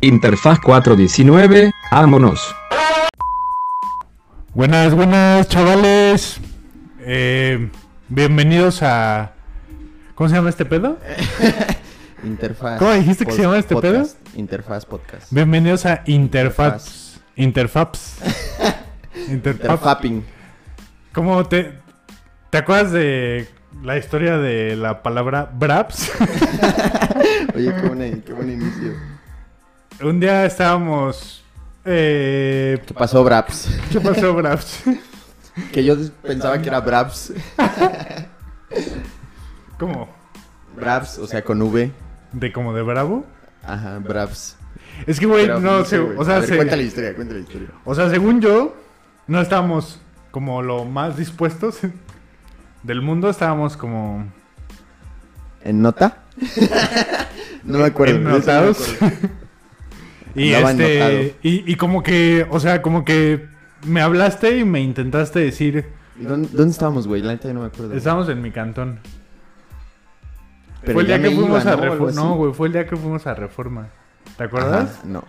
Interfaz 419, vámonos. Buenas, buenas, chavales. Eh, bienvenidos a. ¿Cómo se llama este pedo? Interfaz. ¿Cómo dijiste que se llama este podcast. Interfaz Podcast. Bienvenidos a Interfaps. Interfaps. Interfaps. Interfapping. ¿Cómo te. ¿Te acuerdas de la historia de la palabra Braps? Oye, qué, buena- qué buen inicio. Un día estábamos. Eh, ¿Qué pasó, Braps? ¿Qué pasó, Braps? Que yo pensaba que era Braps. ¿Cómo? Braps, o sea, con V. ¿De como de bravo? Ajá, Braps. Es que, güey, no, sé, o sea, ver, se- cuenta la historia, cuenta la historia. O sea, según yo, no estábamos como lo más dispuestos del mundo. Estábamos como ¿En nota? no me acuerdo. de eso no me acuerdo. Y este y, y como que, o sea, como que me hablaste y me intentaste decir, ¿Y ¿Dónde, dónde estábamos, güey? La neta ya no me acuerdo. estábamos en mi cantón. Pero fue el día que fuimos iba, a ¿no? Reforma. No, güey, fue el día que fuimos a Reforma. ¿Te acuerdas? Ajá, no.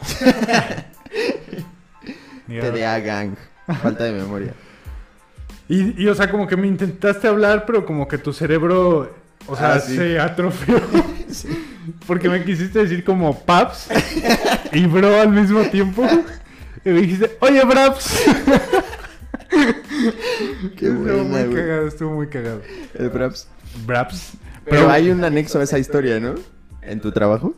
TDA Gang. Falta de memoria. Y, y, o sea, como que me intentaste hablar, pero como que tu cerebro, o sea, Ah, sí. se atrofió. Porque me quisiste decir como paps y bro al mismo tiempo. Y me dijiste, oye, braps. Qué estuvo buena, muy cagado, estuvo muy cagado. El Braps. Braps. Pero hay un anexo a esa historia, ¿no? ¿En tu trabajo?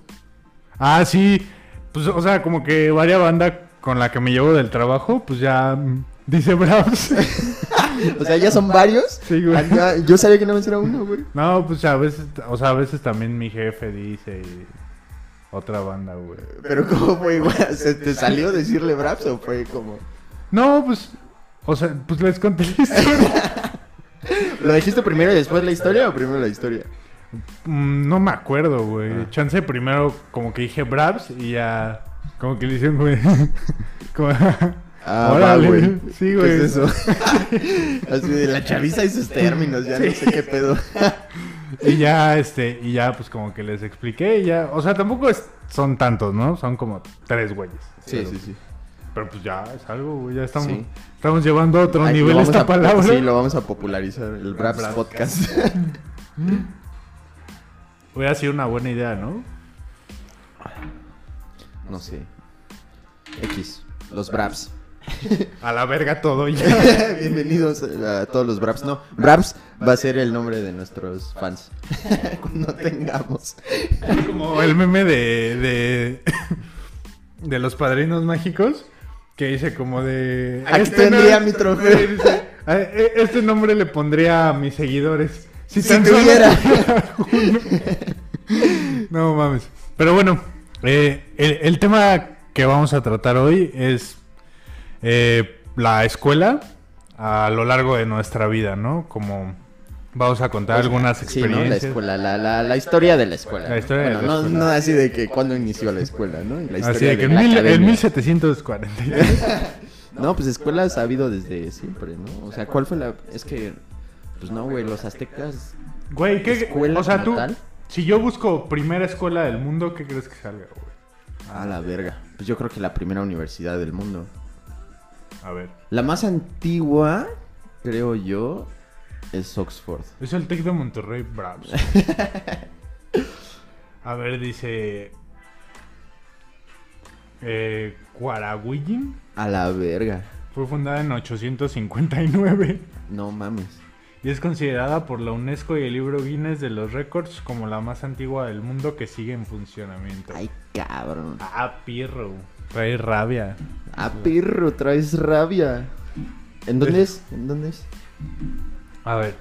Ah, sí. Pues, o sea, como que varias banda con la que me llevo del trabajo, pues ya dice braps. O sea, ya son varios. Sí, güey. Ah, yo sabía que no era uno, güey. No, pues a veces, o sea, a veces también mi jefe dice y otra banda, güey. Pero ¿cómo fue, güey? ¿Se te salió decirle Braps o fue como...? No, pues, o sea, pues les conté la historia. ¿Lo dijiste primero y después la historia o primero la historia? Mm, no me acuerdo, güey. Ah. Chance primero como que dije Braps y ya como que le hicieron, güey. como, Ah, va, güey. Sí, güey. ¿Qué es eso? Así de la chaviza y sus términos, ya no sé qué pedo. y ya, este, y ya pues como que les expliqué y ya, o sea, tampoco es- son tantos, ¿no? Son como tres güeyes. Sí, pero, sí, sí. Pero pues ya es algo, güey. Ya estamos, Sí. estamos llevando a otro Ay, nivel esta a- palabra. Sí, lo vamos a popularizar, el Braps, Braps. Podcast. Hubiera sido una buena idea, ¿no? no sé. X, los Braps. A la verga todo ya. Bienvenidos a todos los Braps. No, Braps va a ser el nombre de nuestros fans. Cuando tengamos. Como el meme de, de, de los padrinos mágicos que dice como de... Aquí tendría no- mi trofeo. Sí, dice, "A- e- este nombre le pondría a mis seguidores. Si no mames. Pero bueno, eh, el, el tema que vamos a tratar hoy es eh, la escuela a lo largo de nuestra vida, ¿no? Como vamos a contar algunas Sí, ¿no? La experiencias. escuela, la, la, la historia de la escuela. La historia de la no, escuela. no así de que cuando inició la escuela, ¿no? La historia Así de que en, mil- en academia. 1740. No, pues escuelas ha habido desde siempre, ¿no? O sea, ¿cuál fue la...? Es que... Pues no, güey, los aztecas... Güey, ¿qué? ¿Escuela O sea, tú, tal? si yo busco primera escuela del mundo, ¿qué crees que salga, güey? A la verga. Pues yo creo que la primera universidad del mundo. A ver. La más antigua, creo yo, es Oxford. Es el Tec de Monterrey Bravos. A ver, dice. Eh, A la verga. fue fundada en 859 No mames. y es considerada por la UNESCO y el libro Guinness de los récords como la más antigua del mundo que sigue en funcionamiento. Ay, cabrón. Ah, pirro. Trae rabia. Ah, perro, traes rabia. ¿En dónde es? ¿En dónde es? A ver.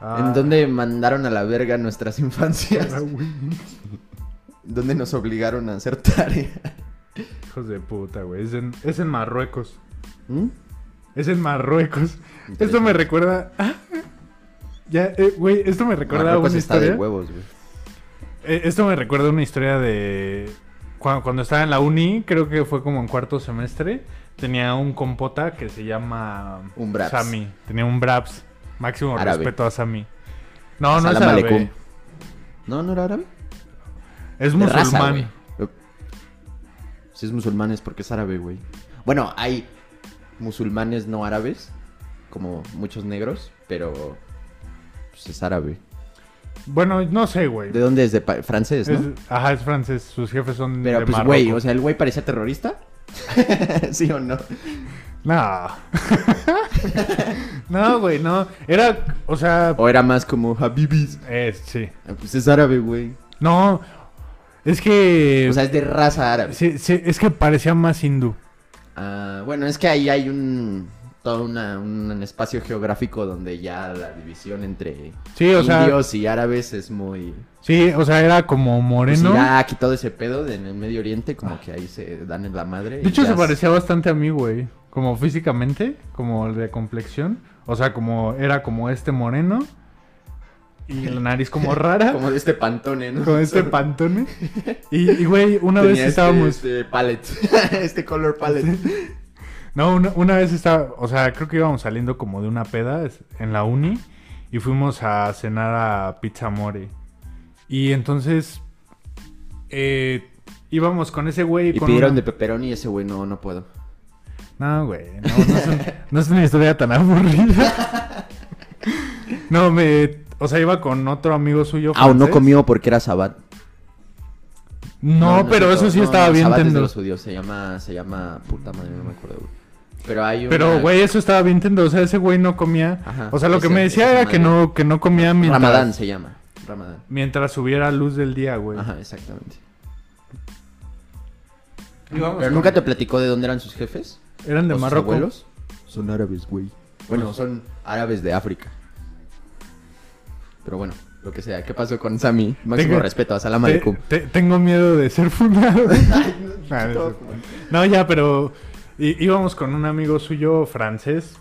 Ah, ¿En dónde mandaron a la verga nuestras infancias? Cuarahuillin. ¿Dónde nos obligaron a hacer tarea? Hijos de puta, güey. Es en, es en Marruecos. ¿Mm? Es en Marruecos. Esto me recuerda. Ah, Ya, eh, güey, esto me recuerda a una está historia. de huevos, güey. Eh, esto me recuerda a una historia de. Cuando, cuando estaba en la uni, creo que fue como en cuarto semestre. Tenía un compota que se llama. Un Braps. Sami. Tenía un Braps. Máximo Árabe. respeto a Sami. No, no es árabe. No, no era árabe. Es De raza, musulmán. güey. Si es musulmán es porque es árabe, güey. Bueno, hay musulmanes no árabes, como muchos negros, pero pues es árabe. Bueno, no sé, güey. ¿De dónde es? De pa- francés, Es- ¿no? ajá, es francés. Sus jefes son Pero de pues, Marruecos. güey, o sea, ¿el güey parecía terrorista? ¿Sí o no? No. no, güey, no. Era, o sea, ¿O era más como Habibis? es, sí. Ah, Pues es árabe, güey. No, es que... O sea, es de raza árabe. sí, sí, es que parecía más hindú. Ah, bueno, es que ahí hay un todo una- un espacio geográfico donde ya la división entre Sí, o sea, indios y árabes es muy sí, o sea, era como pues, moreno. Irak y todo ese pedo de- en el Medio Oriente como que ahí se dan en la madre. De hecho, se parecía bastante a mí, güey. Como físicamente, como de complexión. O sea, como era como este moreno. Y la nariz como rara. como de este pantone, ¿no? Con este pantone. Y, güey, una Tenía vez este- estábamos... este palette, este color palette. No, una, una vez estaba... O sea, creo que íbamos saliendo como de una peda en la uni. Y fuimos a cenar a Pizza More. Y entonces... eh, íbamos con ese güey... Y con pidieron una- de pepperoni y ese güey no no puedo. No, güey, no, no, es un- no es una historia tan aburrida. No, me... O sea, iba con otro amigo suyo Ah, no comió porque era sabat. No, pero eso sí No, estaba bien Sabat es de tendo. los judíos, se llama se llama puta madre, no me acuerdo. güey. Pero hay una... Pero, güey, eso estaba bien tendo. O sea, ese güey no comía... Ajá, o sea, lo que me decía era que no, que no comía mientras... Ramadán se llama. Ramadán. Mientras hubiera luz del día, güey. Ajá, exactamente. Pero nunca te platicó de dónde eran sus jefes. Eran de ¿O sus Marruecos. abuelos? Son árabes, güey. Bueno, son árabes de África. Pero bueno, lo que sea. ¿Qué pasó con Sammy? Máximo Tengo- respeto a Salam Te- tengo miedo de ser fundado. Ah. No, ya, pero í- íbamos con un amigo suyo francés.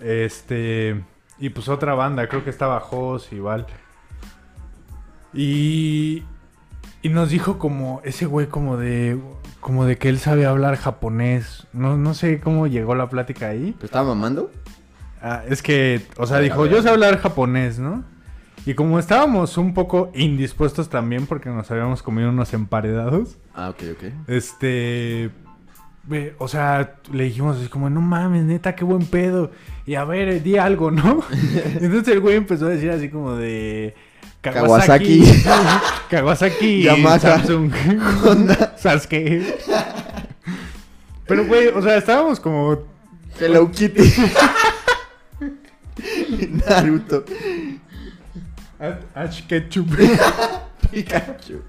Este. Y pues otra banda, creo que estaba Jos igual. Y. Y nos dijo como. Ese güey como de. Como de que él sabe hablar japonés. No, no sé cómo llegó la plática ahí. ¿Pero estaba mamando? Ah, es que, o sea, dijo, yo sé hablar japonés, ¿no? Y como estábamos un poco indispuestos también porque nos habíamos comido unos emparedados, Ah, ok, ok. este... O sea, le dijimos así como, no mames, neta, qué buen pedo. Y a ver, di algo, ¿no? Entonces el güey empezó a decir así como de... Kawasaki. Kawasaki. Yamaha. Samsung. Honda. Sasuke. Pero, güey, o sea, estábamos como Hello Kitty. Naruto. Ash Ketchup. Pikachu.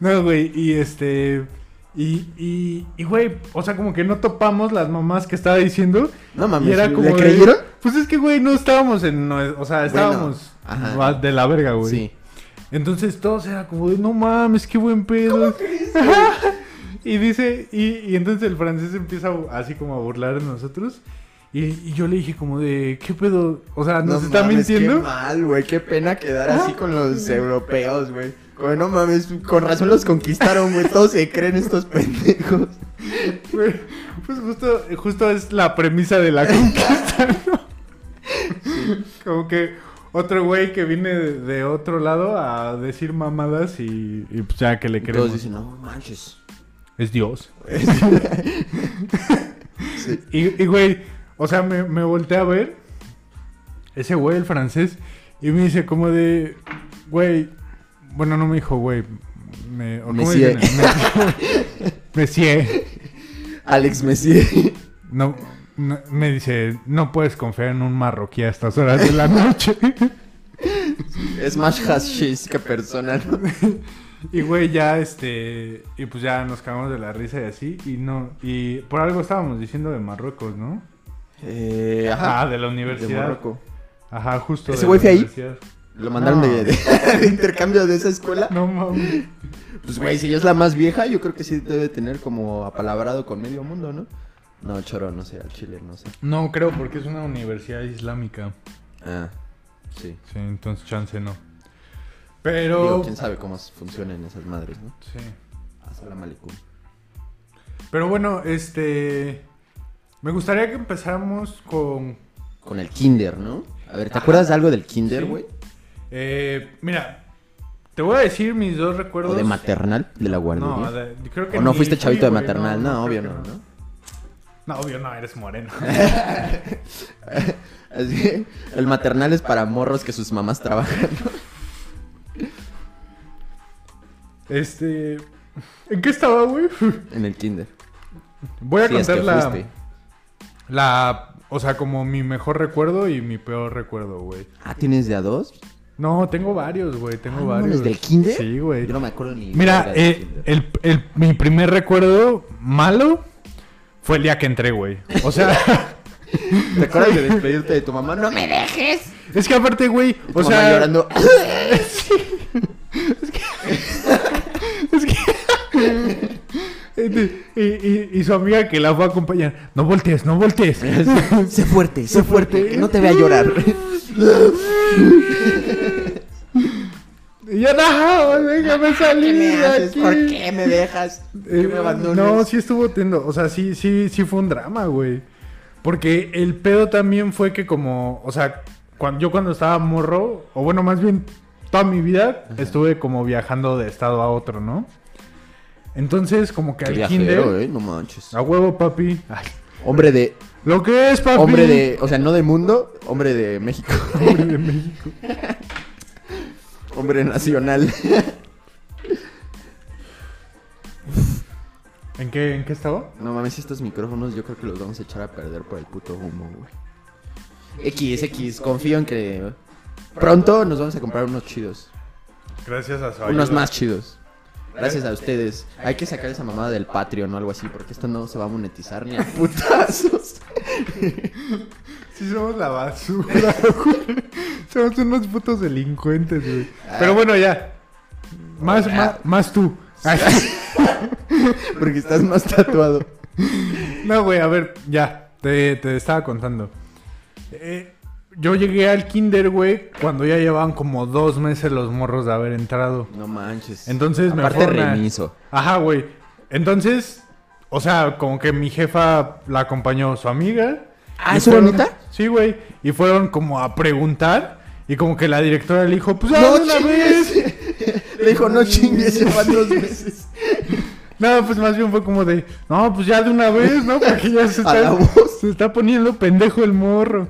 No, güey, y este. Y, y, y, güey, o sea, como que no topamos las mamás que estaba diciendo. No y mames, era ¿le como. de- creyeron? Pues es que, güey, no estábamos en. O sea, estábamos ajá. de la verga, güey. Sí. Entonces todos era como de, no mames, qué buen pedo. Y dice, y, y entonces el francés empieza a- así como a burlar de nosotros. Y, y yo le dije como de, ¿qué pedo? O sea, ¿nos No está mames, mintiendo? Qué mal, güey. Qué pena quedar así con los europeos, güey. Como, no mames, con razón los conquistaron, güey. Todos se creen estos pendejos. Güey, Pues justo, justo es la premisa de la conquista, ¿no? Como que otro güey que viene de, otro lado a decir mamadas y, y pues ya que le Y queremos. todos dicen, no manches. Es Dios. Sí. Y, y, güey, o sea, me, me volteé a ver ese güey, el francés, y me dice como de, güey, bueno, no me dijo, güey, me, o ¿cómo Monsieur. dicen? Me- Monsieur. Alex Messier. No, no- me dice, no puedes confiar en un marroquí a estas horas de la noche. es más hashish que persona, ¿no? y güey, ya este, y pues ya nos cagamos de la risa y así, y no, y por algo estábamos diciendo de Marruecos, ¿no? Eh, Ah, ajá. de la De universidad. Marruecos. Ajá, justo. ¿Ese de güey fue ahí? Lo mandaron No. de, de- de intercambio de esa escuela. No mames. Pues, güey, si ella es la más vieja, yo creo que sí debe tener como apalabrado con medio mundo, ¿no? No, choro, no sé, al chile, no sé. No creo, porque es una universidad islámica. Ah, sí. Sí, entonces chance no. Pero. Digo, quién sabe cómo funcionan esas madres, ¿no? Sí. Asalamu alaikum. Pero bueno, este. Me gustaría que empezáramos con. Con el kinder, ¿no? A ver, ¿te acuerdas de algo del kinder, Sí. Eh, mira, Te voy a decir mis dos recuerdos. ¿O de maternal? ¿De la guardería? No, de- creo que ¿O no fuiste fui, chavito de maternal? No, obvio creo no, que ¿no? No, obvio no, eres moreno. Así, el maternal es para morros que sus mamás trabajan. este. ¿En qué estaba, güey? En el kinder. Voy a Sí, es contar que la, fuiste. la. O sea, como mi mejor recuerdo y mi peor recuerdo, güey. Ah, ¿tienes de a dos? No, tengo varios, güey. Tengo Ah, ¿no varios. del kinder? Sí, güey. Yo no me acuerdo ni. Mira, eh, el, el- mi primer recuerdo malo fue el día que entré, güey. O sea, ¿Te acuerdas de despedirte de tu mamá? ¡No me dejes! es que aparte, güey, Tu o mamá sea, llorando. es que y, y- y su amiga que la fue a acompañar, no voltees, no voltees. sé fuerte, sé fuerte, que no te vea llorar. Y yo, no, déjame salir ¿Qué me de haces? aquí. ¿Por qué me dejas? ¿Por qué Eh, me abandonas? No, sí estuvo tendo. O sea, sí, sí, sí fue un drama, güey. Porque el pedo también fue que como, o sea, cuando, yo cuando estaba morro, o bueno, más bien toda mi vida, estuve como viajando de estado a otro, ¿no? Entonces, como que Qué al viajero, kinder... eh, no manches. A huevo, papi. Ay, Hombre de. lo que es, papi. Hombre de. O sea, no de mundo, hombre de México. Hombre de México. hombre nacional. ¿En qué, ¿En qué estaba? No mames, estos micrófonos yo creo que los vamos a echar a perder por el puto humo, güey. X, X, confío en que pronto nos vamos a comprar unos chidos. Gracias a su Unos ayuda. más chidos. Gracias a ustedes. Hay que sacar esa mamada del Patreon o algo así, porque esto no se va a monetizar ni a putazos. Sí, somos la basura, güey. Somos unos putos delincuentes, güey. Pero bueno, ya. Más, Ah. más, más tú. Porque estás más tatuado. no, güey, a ver, ya. Te, te estaba contando. Eh, yo llegué al kinder, güey, cuando ya llevaban como dos meses los morros de haber entrado. No manches. Entonces me Aparte fueron a- remiso. Ajá, güey. Entonces, o sea, como que mi jefa la acompañó su amiga. Ah, Y ¿es su fueron- bonita? Sí, güey. Y fueron como a preguntar. Y como que la directora le dijo, pues ya No de una vez. Le dijo, no chingues, llevan dos meses. No, pues más bien fue como de, no, pues ya de una vez, ¿no? Porque ya se A la está, voz. se está poniendo pendejo el morro.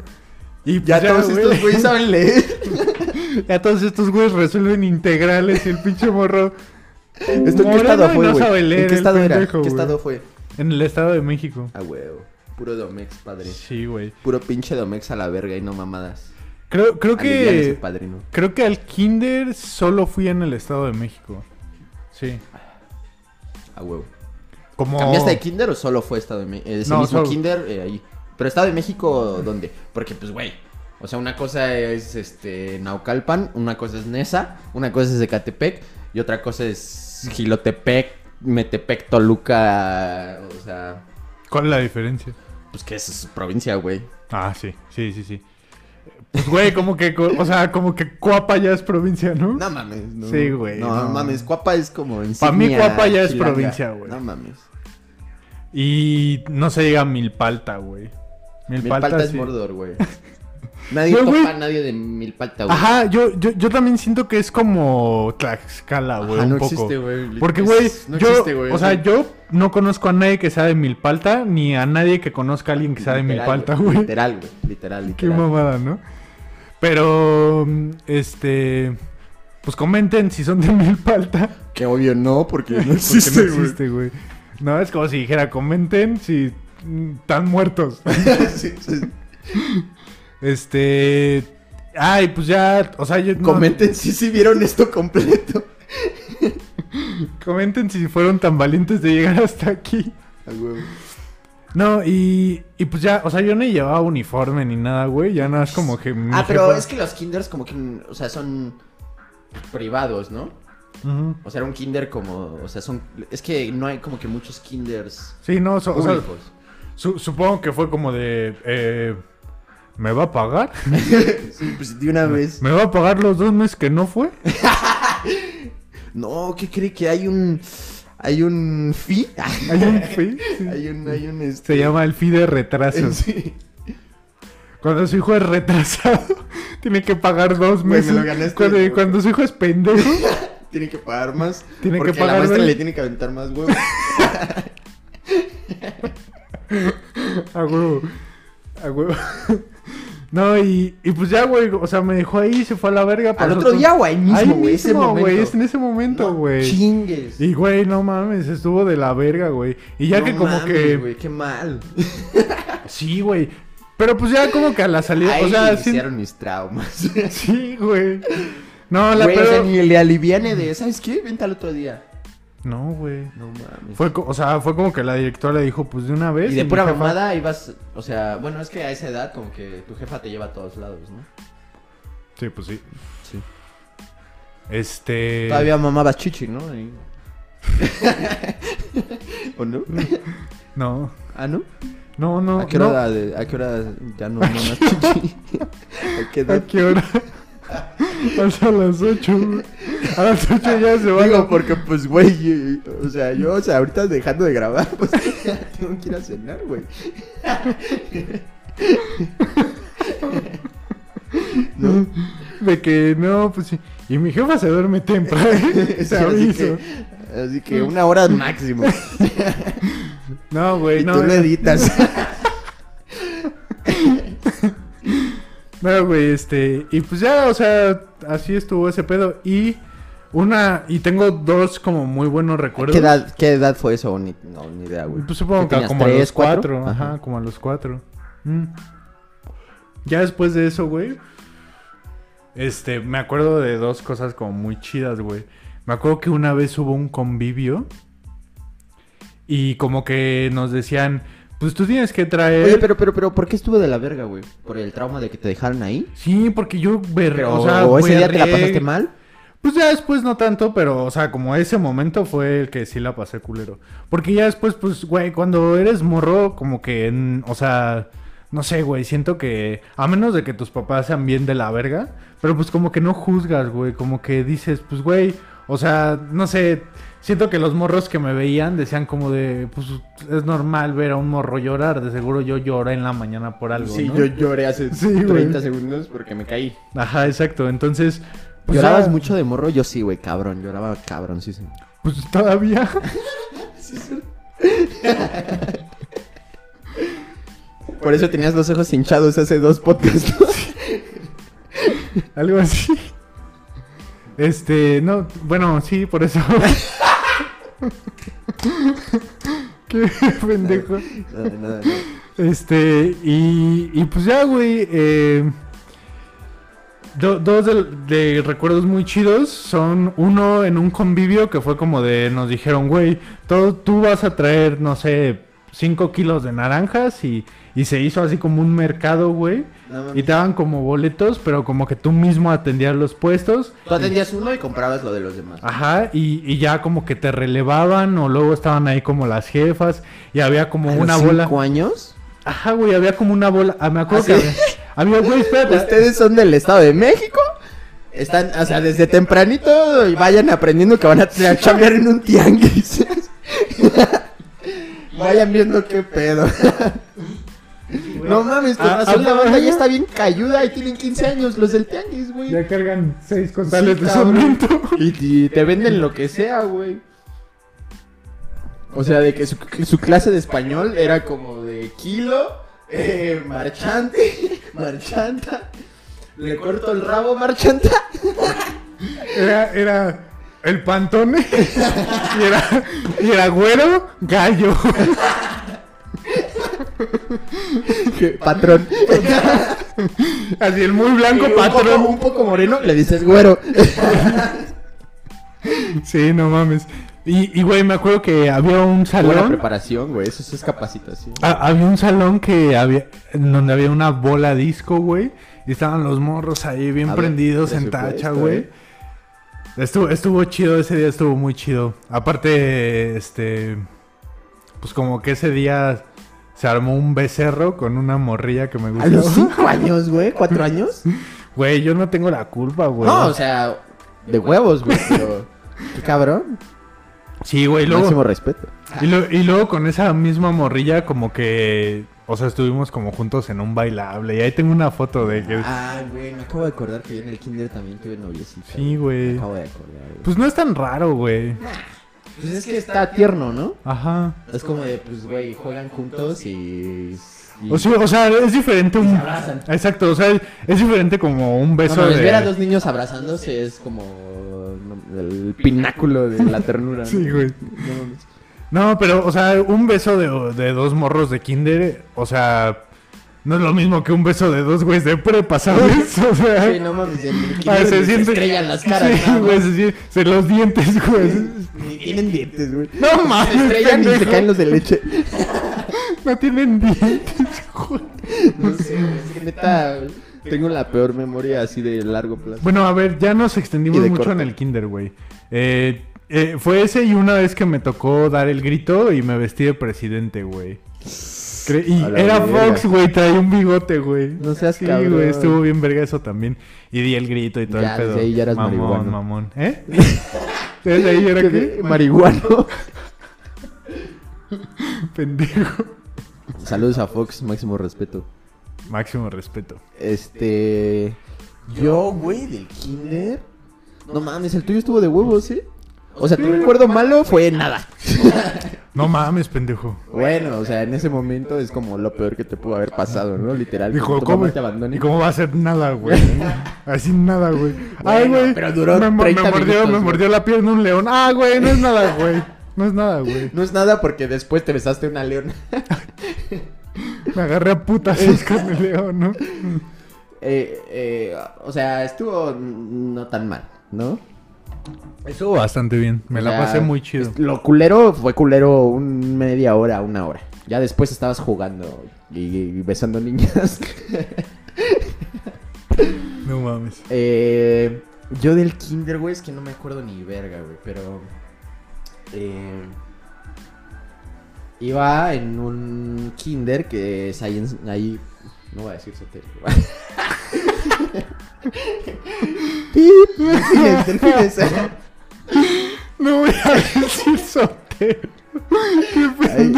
Y Ya pues todos güey, estos güeyes saben leer. Ya todos estos güeyes resuelven integrales y el pinche morro. ¿Esto en qué estado fue, no güey? sabe leer ¿En qué estado era? ¿Qué güey. estado fue? En el Estado de México. Ah, huevo. Puro Domex, padre. Sí, güey. Puro pinche Domex a la verga y no mamadas. Creo, creo que. padrino. Creo que al kinder solo fui en el Estado de México. Sí. A huevo. Como... ¿Cambiaste de kinder o solo fue Estado de México? Ese No, mismo solo. kinder eh, ahí. Pero Estado de México, ¿dónde? Porque, pues, güey. O sea, una cosa es este Naucalpan, una cosa es Nesa, una cosa es Ecatepec y otra cosa es Gilotepec, Metepec, Toluca. O sea, ¿Cuál es la diferencia? pues que es provincia, güey. Ah, sí, sí, sí, sí. Pues, güey, como que, o sea, como que Cuapa ya es provincia, ¿no? No mames, no. Sí, güey, No, no. mames, Cuapa es como en Pa' mí Cuapa ya es provincia, güey. No mames. Y no se diga Milpalta, güey. Milpalta, Milpalta es sí. Mordor, güey. Nadie No, topa a nadie de Milpalta, güey. Ajá, yo, yo, yo también siento que es como Tlaxcala, güey, un no poco. existe, güey. Porque, güey, no yo, existe, güey. o sea, yo no conozco a nadie que sea de Milpalta, ni a nadie que conozca a alguien que sea de Milpalta, güey. Literal, güey. Literal, Qué literal. mamada, ¿no? Pero, este, pues comenten si son de Milpalta. Que obvio no, porque no porque existe, no güey. existe, güey. No, es como si dijera, comenten si están muertos. Sí, sí. Este, ay, pues ya, o sea, yo, no- Comenten si sí vieron esto completo. comenten si fueron tan valientes de llegar hasta aquí. No, y, y pues ya, o sea, yo ni llevaba uniforme ni nada, güey. Ya nada, es como que. Ah, pero jefa- es que los kinders como que, o sea, son privados, ¿no? O sea, era un kinder como, o sea, son, es que no hay como que muchos kinders Sí, no, so- o sea. Su- supongo que fue como de. eh, ¿Me va a pagar? Sí, pues de una vez. ¿Me va a pagar los dos meses que no fue? No, ¿qué cree que hay un, hay un fee? Hay un fee. sí. hay un, hay un, este... Se llama el fee de retrasos. Sí. Cuando su hijo es retrasado, tiene que pagar dos me meses. lo ganaste. cuando, cuando su hijo es pendejo, Tiene que pagar más. Tiene que porque pagar la maestra más. le tiene que aventar más huevos. A huevo. A huevo. No, y, y pues ya, güey, o sea, me dejó ahí, se fue a la verga. Al otro día, güey, mismo, Ahí güey, ese mismo, momento. güey, es en ese momento, No güey. Chingues. y, güey, no mames, estuvo de la verga, güey. Y ya No que como mames, que... güey, qué mal. Sí, güey. Pero pues ya como que a la salida, Ahí o sea, sí... hicieron mis traumas. Sí, güey. No, la Güey, o sea, peor... ni le aliviane de, ¿sabes qué? Vente al otro día. No, güey. No mames. Fue, o sea, fue como que la directora le dijo, pues de una vez. y de pura jefa- mamada ibas, o sea, bueno, es que a esa edad como que tu jefa te lleva a todos lados, ¿no? Sí, pues sí. Sí. Este... Todavía mamabas chichi, ¿no? Y- ¿O no? No. ¿Ah, no? No, no. ¿A qué no. hora, de- a qué hora ya no mamas chichi? ¿A qué edad? ¿A qué hora? Hasta las 8, güey. A las 8 ya se va. Digo, la- porque pues, güey, eh, o sea, yo, o sea, ahorita dejando de grabar, pues, tengo que ir a cenar, güey. ¿No? De que no, pues sí. Y mi jefa se duerme temprano. Sí, Se así, que, así que una hora máximo. No, güey, y no. tú lo editas. No, güey, este. Y pues ya, o sea, así estuvo ese pedo. Y una. Y tengo dos como muy buenos recuerdos. ¿Qué edad, ¿Qué edad fue eso? Ni, no, ni idea, güey. Pues supongo ¿Qué que como a los cuatro. cuatro? Ajá, Ajá. como a los cuatro. Mm. Ya después de eso, güey. Este, me acuerdo de dos cosas como muy chidas, güey. Me acuerdo que una vez hubo un convivio. Y como que nos decían, pues tú tienes que traer. Oye, pero, pero, pero, ¿por qué estuvo de la verga, güey? ¿Por el trauma de que te dejaron ahí? Sí, porque yo ver, o sea, ¿o ese día te la pasaste mal? Pues ya después no tanto, pero, o sea, como ese momento fue el que sí la pasé culero. Porque ya después, pues, güey, cuando eres morro, como que, o sea, no sé, güey, siento que, a menos de que tus papás sean bien de la verga, pero pues como que no juzgas, güey, como que dices, pues, güey, o sea, no sé, siento que los morros que me veían decían como de, pues, es normal ver a un morro llorar, de seguro yo lloré en la mañana por algo, sí, ¿no? yo lloré hace Sí, güey. 30 segundos porque me caí. Ajá, exacto, entonces... pues, ¿Llorabas ya- mucho de morro? Yo sí, güey, cabrón. Lloraba cabrón, sí, sí. Pues todavía... Por eso tenías los ojos hinchados hace dos podcasts. ¿no? Algo así. Este, no, bueno, sí, por eso. Qué pendejo. Este, y, y pues ya, güey. eh, do- dos de, de recuerdos muy chidos son uno en un convivio que fue como de, nos dijeron, güey, todo, tú vas a traer, no sé, 5 kilos de naranjas y, y se hizo así como un mercado, güey. No. Y te daban como boletos, pero como que tú mismo atendías los puestos. Tú atendías uno y comprabas lo de los demás. Ajá, y, y ya como que te relevaban o luego estaban ahí como las jefas y había como ¿A una los bola. cinco años? Ajá, güey, había como una bola. Ah, me acuerdo ¿Ah, que sí? había, había, güey, espérate. ¿Ustedes son del Estado de México? Están, o sea, desde tempranito y vayan aprendiendo que van a chambear en un tianguis. vayan viendo qué pedo. No mames, con Ah, razón la ah, banda ah, ya está bien cayuda y tienen 15 años los del tianguis, güey. Ya cargan seis contales Sí, de cemento. Y, y te venden lo que sea, güey. O sea, de que su, que su clase de español era como de kilo, eh, marchante, marchanta. Le corto el rabo, marchanta. Era, era el pantone y era, y era güero, gallo. Patrón. Así el muy blanco un patrón. poco- un poco moreno, le dices güero. Sí, no mames. Y, y, güey, me acuerdo que había un Buena salón. preparación, güey. Eso es capacitación. Ah, había un salón que había en donde había una bola disco, güey, y estaban los morros ahí bien A ver, prendidos en tacha, güey. Estuvo, estuvo chido ese día, estuvo muy chido. Aparte, este, pues como que ese día se armó un becerro con una morrilla que me A gustó. los 5 años, güey. ¿Cuatro años? Güey, yo no tengo la culpa, güey. No, o sea, de huevos, güey. Pero. Qué cabrón. Sí, güey, luego, Máximo respeto. y, lo- y luego con esa misma morrilla como que, o sea, estuvimos como juntos en un bailable y ahí tengo una foto de que Ah, güey, me acabo de acordar que yo en el kinder también tuve noviecita. Sí, güey. Me acabo de acordar, güey. Pues no es tan raro, güey. Pues es que está tierno, ¿no? Ajá. Es como de, pues, güey, juegan juntos y... y- O, sea, es diferente un... se abrazan. Exacto, o sea, es, diferente como un No beso mames, de... ver a dos niños abrazándose es como no, el pináculo de la ternura. ¿no? Sí, güey. No pero, o sea, un beso de, de dos morros de kinder, o sea, no es lo mismo que un beso de dos güeyes de prepa, ¿sabes? O sea... Sí, no mames, el ah, kinder se se, siente... estrellan las caras. Sí, güey, se, se los dientes, güey. Ni tienen dientes, güey. No mames, Se estrellan y se caen los de leche. No tienen dientes, güey. No sé, güey, es que neta tengo la peor memoria así de largo plazo. Bueno, a ver, ya nos extendimos mucho corto. en el kinder, güey. Eh, eh, fue ese y una vez que me tocó dar el grito y me vestí de presidente, güey. Y era verga. Fox, güey, traía un bigote, güey. No seas Sí, güey, estuvo bien verga eso también. Y di el grito y todo Ya, el pedo. desde ahí ya eras mamón, marihuano. mamón. ¿Eh? ¿Desde ahí era qué? Marihuano. Pendejo. Saludos a Fox, máximo respeto. Máximo respeto. Este. Yo, güey, del kinder. No mames, el tuyo estuvo de huevos, ¿eh? O sea, tu recuerdo malo fue nada. No mames, pendejo. Bueno, o sea, en ese momento es como lo peor que te pudo haber pasado, ¿no? Literal. Dijo, ¿cómo? te abandone. ¿Y cómo va a ser nada, güey? Así nada, güey. Ay, Bueno, güey. pero duró me, mo- 30 me mordió, minutos, me mordió la pierna un león. Ah, güey, no es nada, güey. No es nada, güey. No es nada porque después te besaste una leona. Me agarré a putas con el león, ¿no? Eh, eh, o sea, estuvo no tan mal, ¿no? Estuvo bastante bien. Me O la sea, pasé muy chido. Lo culero fue culero un media hora, una hora. Ya después estabas jugando y, y besando niñas. No mames. Eh, yo del kinder, güey, es que no me acuerdo ni verga, güey, pero... eh, iba en un kinder que es ahí, en- ahí no voy a decir Sotero. Delfines. No voy a decir soltero. Ay,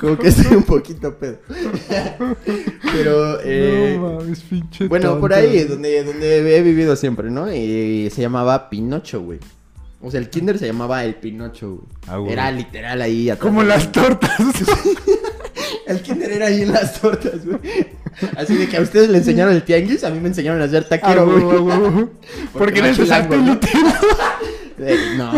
como que estoy un poquito pedo. Pero, eh, no mames, pinche bueno, tonto. por ahí, donde, donde he vivido siempre, ¿no? Y se llamaba Pinocho, güey. O sea, el kinder se llamaba el Pinocho, güey. Ah, güey. Era literal ahí atrás. Como las tortas. El kinder era ahí en las tortas, güey. Así de que a ustedes le enseñaron el tianguis, a mí me enseñaron a hacer Ah, taquero, güey, güey. güey, güey. Porque eres ¿no? satélite. Eh, no.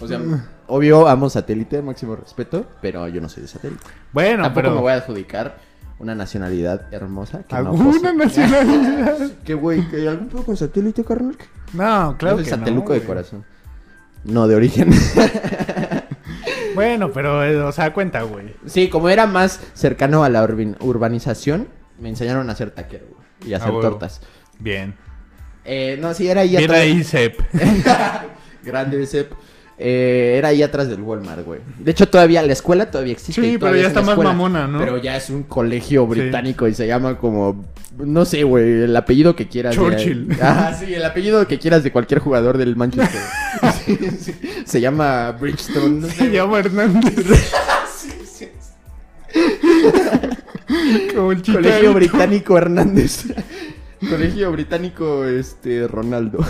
O sea, obvio amo satélite, máximo respeto, pero yo no soy de satélite. Bueno, Tampoco pero. me voy a adjudicar una nacionalidad hermosa que no ¿Alguna poseo. nacionalidad? ¿Qué güey? ¿Que algún pedo con satélite, carnal? No, claro que no, sateluco de corazón. No, de origen. Bueno, pero, eh, o sea, cuenta, güey. sí, como era más cercano a la urbanización, me enseñaron a hacer taquero, güey. Y a Ah, hacer huevo. tortas. Bien. Eh, no, sí, era ahí atrás. ahí, Sep. Grande Sep. Eh, era ahí atrás del Walmart, güey. De hecho, todavía la escuela todavía existe. Sí, pero ya es está más escuela, mamona, ¿no? Pero ya es un colegio británico y se llama como. No sé, güey, el apellido que quieras. de- Churchill. Ah, sí, el apellido que quieras de cualquier jugador del Manchester. Sí, sí. Se llama Bridgestone. no sé, Se llama Hernández. Sí, sí. Como el Colegio. Británico Hernández. Colegio Británico, este, Ronaldo.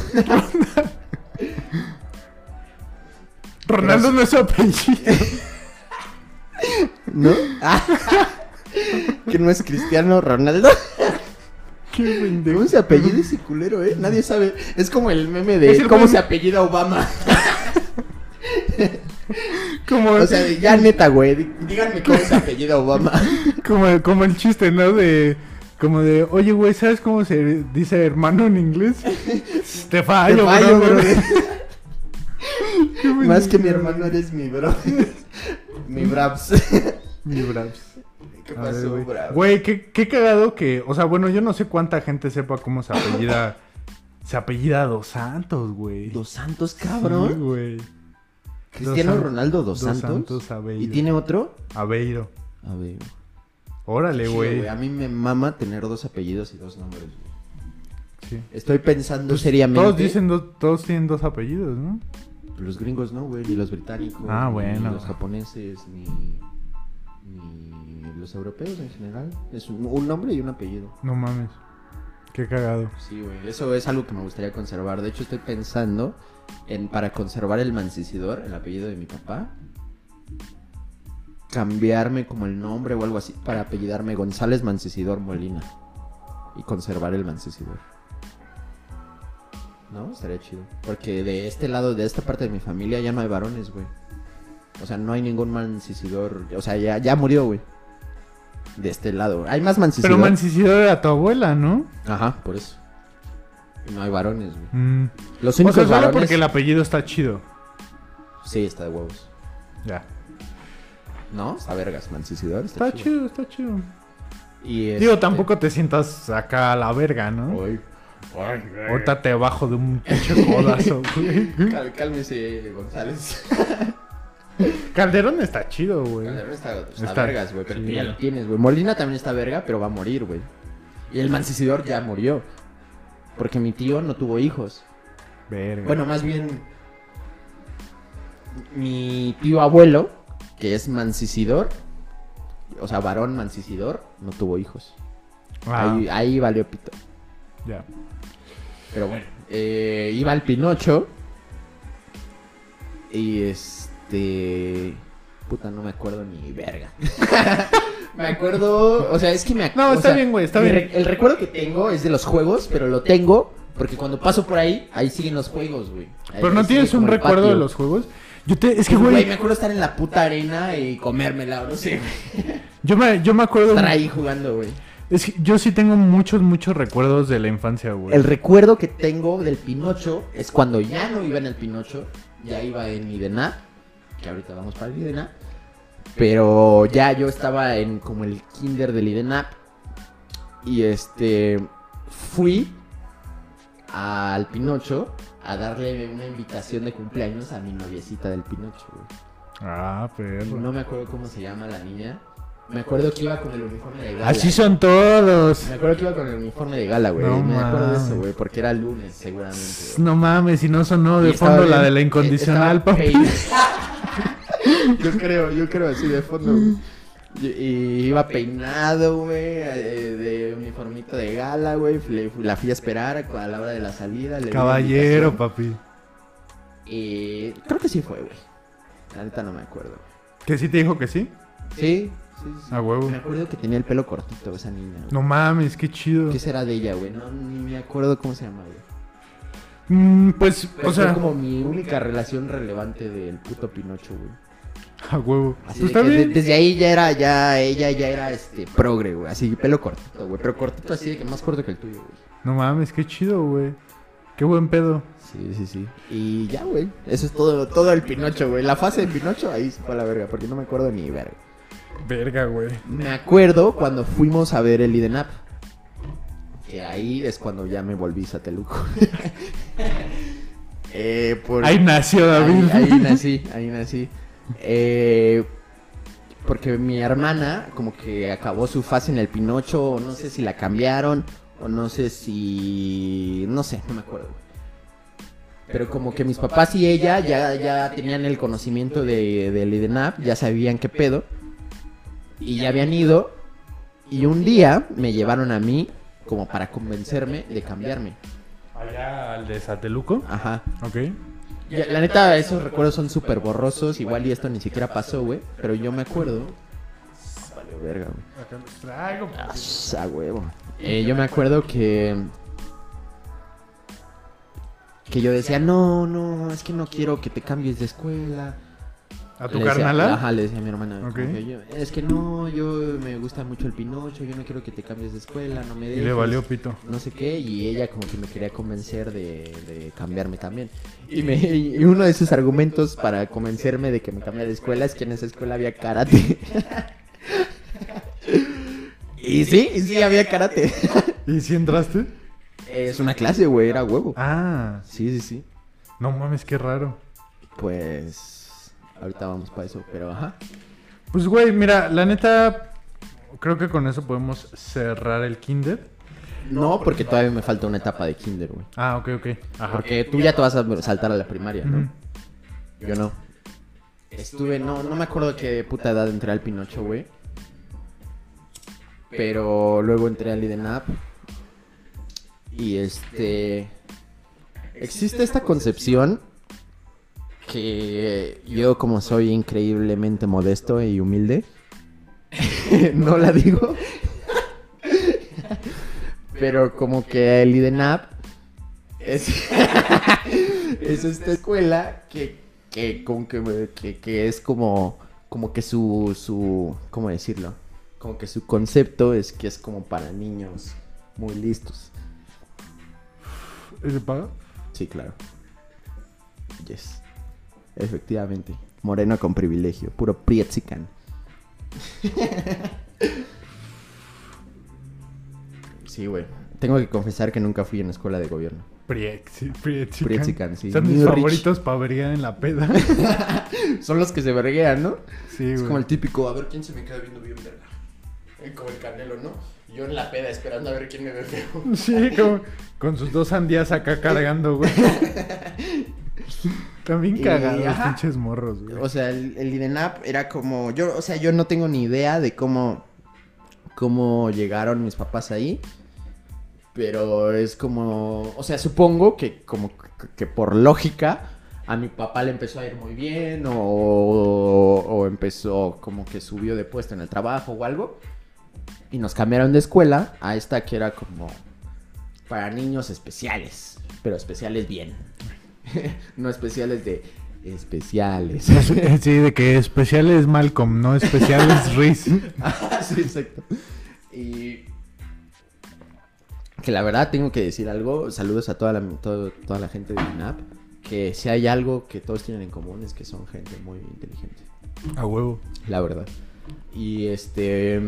Ronaldo no es su apellido. ¿No? Ah. que no es Cristiano Ronaldo. Qué pendejo. ¿Cómo se apellida ese culero, eh? Nadie sabe. Es como el meme de Es el cómo se apellida Obama. Como, O sea, ya neta, güey. dí- Díganme cómo se apellida Obama. como, como el chiste, ¿no? De. Como de, oye, güey, ¿sabes cómo se dice hermano en inglés? Te fallo, Te fallo, bro. Más que mi hermano eres mi bro. mi Braps. Mi Braps. ¿Qué A ver, pasó, güey. Braps? Güey, qué, qué cagado que. O sea, bueno, yo no sé cuánta gente sepa cómo se apellida. se apellida Dos Santos, güey. Dos Santos, Sí, cabrón. güey. Cristiano Dos Ronaldo Dos, Dos Santos. Santos Aveiro. ¿Y tiene otro? Aveiro. A ver. Órale, güey. A mí me mama tener dos apellidos y dos nombres. güey. Sí. Estoy pensando Pues, seriamente. Todos dicen, dos- todos tienen dos apellidos, ¿no? Los gringos no, güey, ni los británicos. Ah, Ni los japoneses, ni, ni los europeos en general. Es un, un nombre y un apellido. No mames. Qué cagado. Sí, güey. Eso es algo que me gustaría conservar. De hecho, estoy pensando en para conservar el Mancisidor, el apellido de mi papá, cambiarme como el nombre o algo así para apellidarme González Mancisidor Molina y conservar el Mancisidor. ¿No? Estaría chido. Porque de este lado, de esta parte de mi familia, ya no hay varones, güey. O sea, no hay ningún Mancisidor. O sea, ya, ya murió, güey. De este lado. Hay más Mancisidor. Pero Mancisidor era tu abuela, ¿no? Ajá, por eso. No hay varones, güey. Mm. Los O únicos sea, solo varones... porque el apellido está chido. Sí, está de huevos. Ya. ¿No? Está vergas, Mancisidor. Está Está, chido. chido, está chido. Y Digo, este- tampoco te sientas acá a la verga, ¿no? Ay, Ahorita te bajo de un pinche codazo, güey. cal- cálmese, González. Calderón está chido, güey. Calderón está, está Está- vergas, güey. Pero sí. tú ya lo tienes, güey. Molina también está verga, pero va a morir, güey. Y el Mancisidor ya murió. Porque mi tío no tuvo hijos. Verga. Bueno, más bien. Mi tío abuelo, que es Mancisidor. O sea, varón Mancisidor, no tuvo hijos. Ah, Ahí, ahí valió pito. ya. Pero bueno, eh, iba al Pinocho. Y este. Puta, no me acuerdo ni verga. me acuerdo. O sea, es que me ac- No, está sea, bien, güey, está bien. re- El recuerdo que tengo es de los juegos, pero lo tengo porque cuando paso por ahí, ahí siguen los juegos, güey. Ahí- Pero no tienes un el recuerdo de los juegos. Yo te, es que, güey, güey, me acuerdo estar en la puta arena y comérmela, no sé. yo me, yo me acuerdo. Estar ahí jugando, güey. Es que yo sí tengo muchos, muchos recuerdos de la infancia, güey. El recuerdo que tengo del Pinocho es cuando ya no iba en el Pinocho, ya iba en Idena, que ahorita vamos para el Idena, pero ya yo estaba en como el kinder del Idena y este fui al Pinocho a darle una invitación de cumpleaños a mi noviecita del Pinocho. güey. Ah, perro. No me acuerdo cómo se llama la niña. Me acuerdo que iba con el uniforme de gala. Así son todos. Me acuerdo que iba con el uniforme de gala, güey. No me acuerdo de eso, güey, porque era lunes, seguramente. güey. No mames, si no sonó de fondo la de la eh, incondicional, papi. yo creo, yo creo así de fondo. güey. Y, y iba peinado, güey, eh, de uniformito de gala, güey. Le- La fui a esperar a la hora de la salida. le di la Caballero, papi. Y creo que sí fue, güey. La neta no me acuerdo. ¿Que sí te dijo que sí? Sí, sí, sí. A huevo. Me acuerdo que tenía el pelo cortito esa niña. güey. No mames, qué chido. ¿Qué será de ella, güey? No, ni me acuerdo cómo se llama, güey. Mm, pues, Pero o sea, fue como mi única relación relevante del puto Pinocho, güey. a huevo. Así Pues de que desde ahí ya era, ya, ella ya era, este, progre, güey. Así, pelo cortito, güey. Pero cortito así de que más corto que el tuyo, güey. No mames, qué chido, güey. Qué buen pedo. Sí, sí, sí. Y ya, güey. Eso es todo, todo el Pinocho, güey. La fase de Pinocho, ahí se fue a la verga, porque no me acuerdo ni verga. Verga, güey. Me acuerdo cuando fuimos a ver el Idenap. Que ahí es cuando ya me volví sateluco. eh, por... Ahí nació David. Ahí, ahí nací, ahí nací. Eh, porque mi hermana como que acabó su fase en el Pinocho, o no sé si la cambiaron, o no sé si... no sé, no me acuerdo. Pero como que mis papás y ella ya, ya tenían el conocimiento de, del IDENAP, ya sabían qué pedo, y ya habían ido, y un día me llevaron a mí como para convencerme de cambiarme. Allá al de Sateluco. Ajá. Ok. Ya, la neta, esos recuerdos son súper borrosos. Igual y esto ni siquiera pasó, güey. Pero yo me acuerdo. Vale, verga, güey. Acá los traigo. Ah, a huevo. Eh, yo me acuerdo que. Que yo decía, no, no, es que no quiero que te cambies de escuela. ¿A tu Le decía- carnala? Ajá, le decía a mi hermana. Ok. como que yo, es que no, yo me gusta mucho el Pinocho, yo no quiero que te cambies de escuela, no me Y dejes. le valió pito. no sé qué, y ella como que me quería convencer de, de cambiarme también. Y, me, y uno de sus argumentos para convencerme de que me cambiara de escuela es que en esa escuela había karate. y sí, y sí había karate. ¿Y si entraste? es una clase, güey, era huevo. Ah, Sí, sí, sí. no mames, qué raro. Pues ahorita vamos para eso, pero ajá. Pues, güey, mira, la neta, creo que con eso podemos cerrar el kinder. No, porque todavía me falta una etapa de kinder, güey. Ah, ok, ok. Ajá. Porque tú ya te vas a saltar a la primaria, ¿no? Yo no. Estuve, no, no me acuerdo qué puta edad entré al Pinocho, güey. Pero luego entré al IDENAP. Y este. Existe esta concepción que yo, como soy increíblemente modesto y humilde, no la digo. Pero como que el IDENAP es, es esta escuela que, que, como que, que- que es como, como que su, su, ¿cómo decirlo? Como que su concepto es que es como para niños muy listos. ¿Se paga? Sí, claro. Yes. Efectivamente. Moreno con privilegio. Puro prietzican. sí, güey. Tengo que confesar que nunca fui en escuela de gobierno. Prietzican. Prietzican, sí. Son mis favoritos para verguear en la peda. Son los que se verguean, ¿no? Sí, Es güey. como el típico, a ver quién se me queda viendo bien verga. Eh, Como el canelo, ¿no? Yo en la peda esperando a ver quién me ve feo. Sí, como con sus dos sandías acá cargando, güey. También cagados, ajá. pinches morros, güey. O sea, el, el IDENAP era como. Yo, o sea, yo no tengo ni idea de cómo. cómo llegaron mis papás ahí. Pero es como. O sea, supongo que como que- que por lógica. A mi papá le empezó a ir muy bien. O, o empezó como que subió de puesto en el trabajo o algo. Y nos cambiaron de escuela a esta que era como. Para niños especiales. Pero especiales bien. no especiales de. Especiales. Sí, de que especial es Malcolm, no especial es Riz. Ah, sí, exacto. Y que la verdad tengo que decir algo. Saludos a toda la, todo- toda la gente de INAP. Que si hay algo que todos tienen en común es que son gente muy inteligente. A huevo. La verdad. Y este.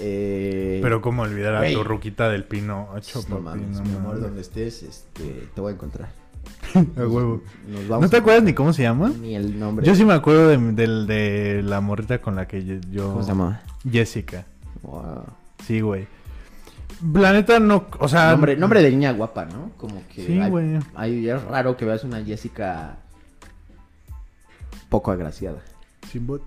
eh, Pero cómo olvidar a tu ruquita del pino 8, no papi. mames, no mi amor, mames. donde estés, este, te voy a encontrar. A huevo. Nos vamos ¿No te a- acuerdas ni cómo se llama? Ni el nombre. Yo sí me acuerdo de, la morrita con la que yo... yo- ¿Cómo se llama? Jessica. Wow. Sí, güey. La neta no... O sea... Nombre, nombre de niña guapa, ¿no? Como que. Sí, hay- güey. hay- es raro que veas una Jessica poco agraciada. Sin bot.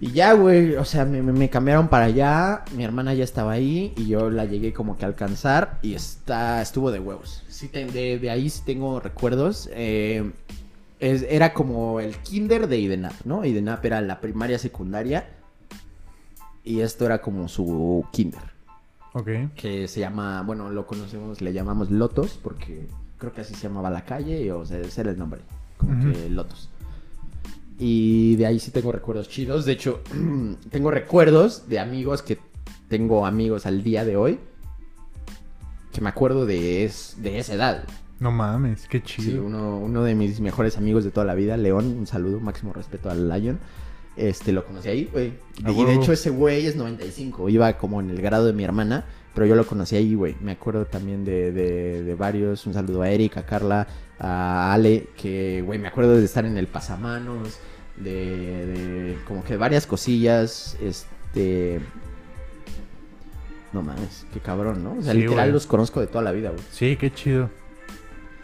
Y ya, güey, o sea, me, cambiaron para allá, mi hermana ya estaba ahí y yo la llegué como que a alcanzar y está, estuvo de huevos. Sí, te- de, de ahí sí tengo recuerdos. eh, es- era como el kinder de IDENAP, ¿no? IDENAP era la primaria secundaria y esto era como su kinder. Ok. que se llama, bueno, lo conocemos, le llamamos Lotos, porque creo que así se llamaba la calle, o sea, ese era el nombre, como que Lotos. Y de ahí sí tengo recuerdos chidos, de hecho, tengo recuerdos de amigos que tengo amigos al día de hoy, que me acuerdo de, es- de esa edad. No mames, qué Sí, chido. uno, uno de mis mejores amigos de toda la vida, León, un saludo, máximo respeto al Lion. Este, lo conocí ahí, güey. Y de hecho ese güey es 95, iba como en el grado de mi hermana, pero yo lo conocí ahí, güey. Me acuerdo también de, de, de varios, un saludo a Eric, a Carla, a Ale, que, güey, me acuerdo de estar en el pasamanos, de, de como que varias cosillas, este... No mames, qué cabrón, ¿no? O sea, Sí, literal güey. los conozco de toda la vida, güey. Sí, qué chido.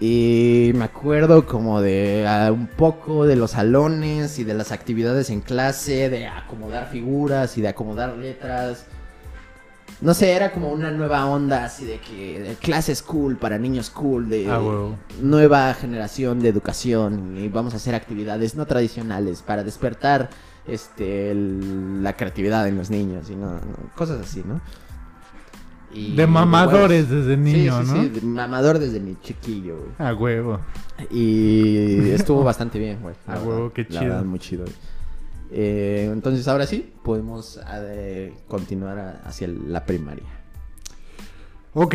Y me acuerdo como de un poco de los salones y de las actividades en clase, de acomodar figuras y de acomodar letras. No sé, era como una nueva onda así de que de clase school para niños cool, de Ah, nueva generación de educación y vamos a hacer actividades no tradicionales para despertar este el- la creatividad en los niños y no, no, cosas así, ¿no? Y- De mamadores huevos. desde Sí, niño, sí, ¿no? sí, de mamador desde mi chiquillo, güey. A huevo. Y estuvo bastante bien, güey. la Ah, huevo, qué La chido. verdad, muy chido. güey. Eh, entonces, ahora sí, podemos eh, continuar a- hacia la primaria. Ok.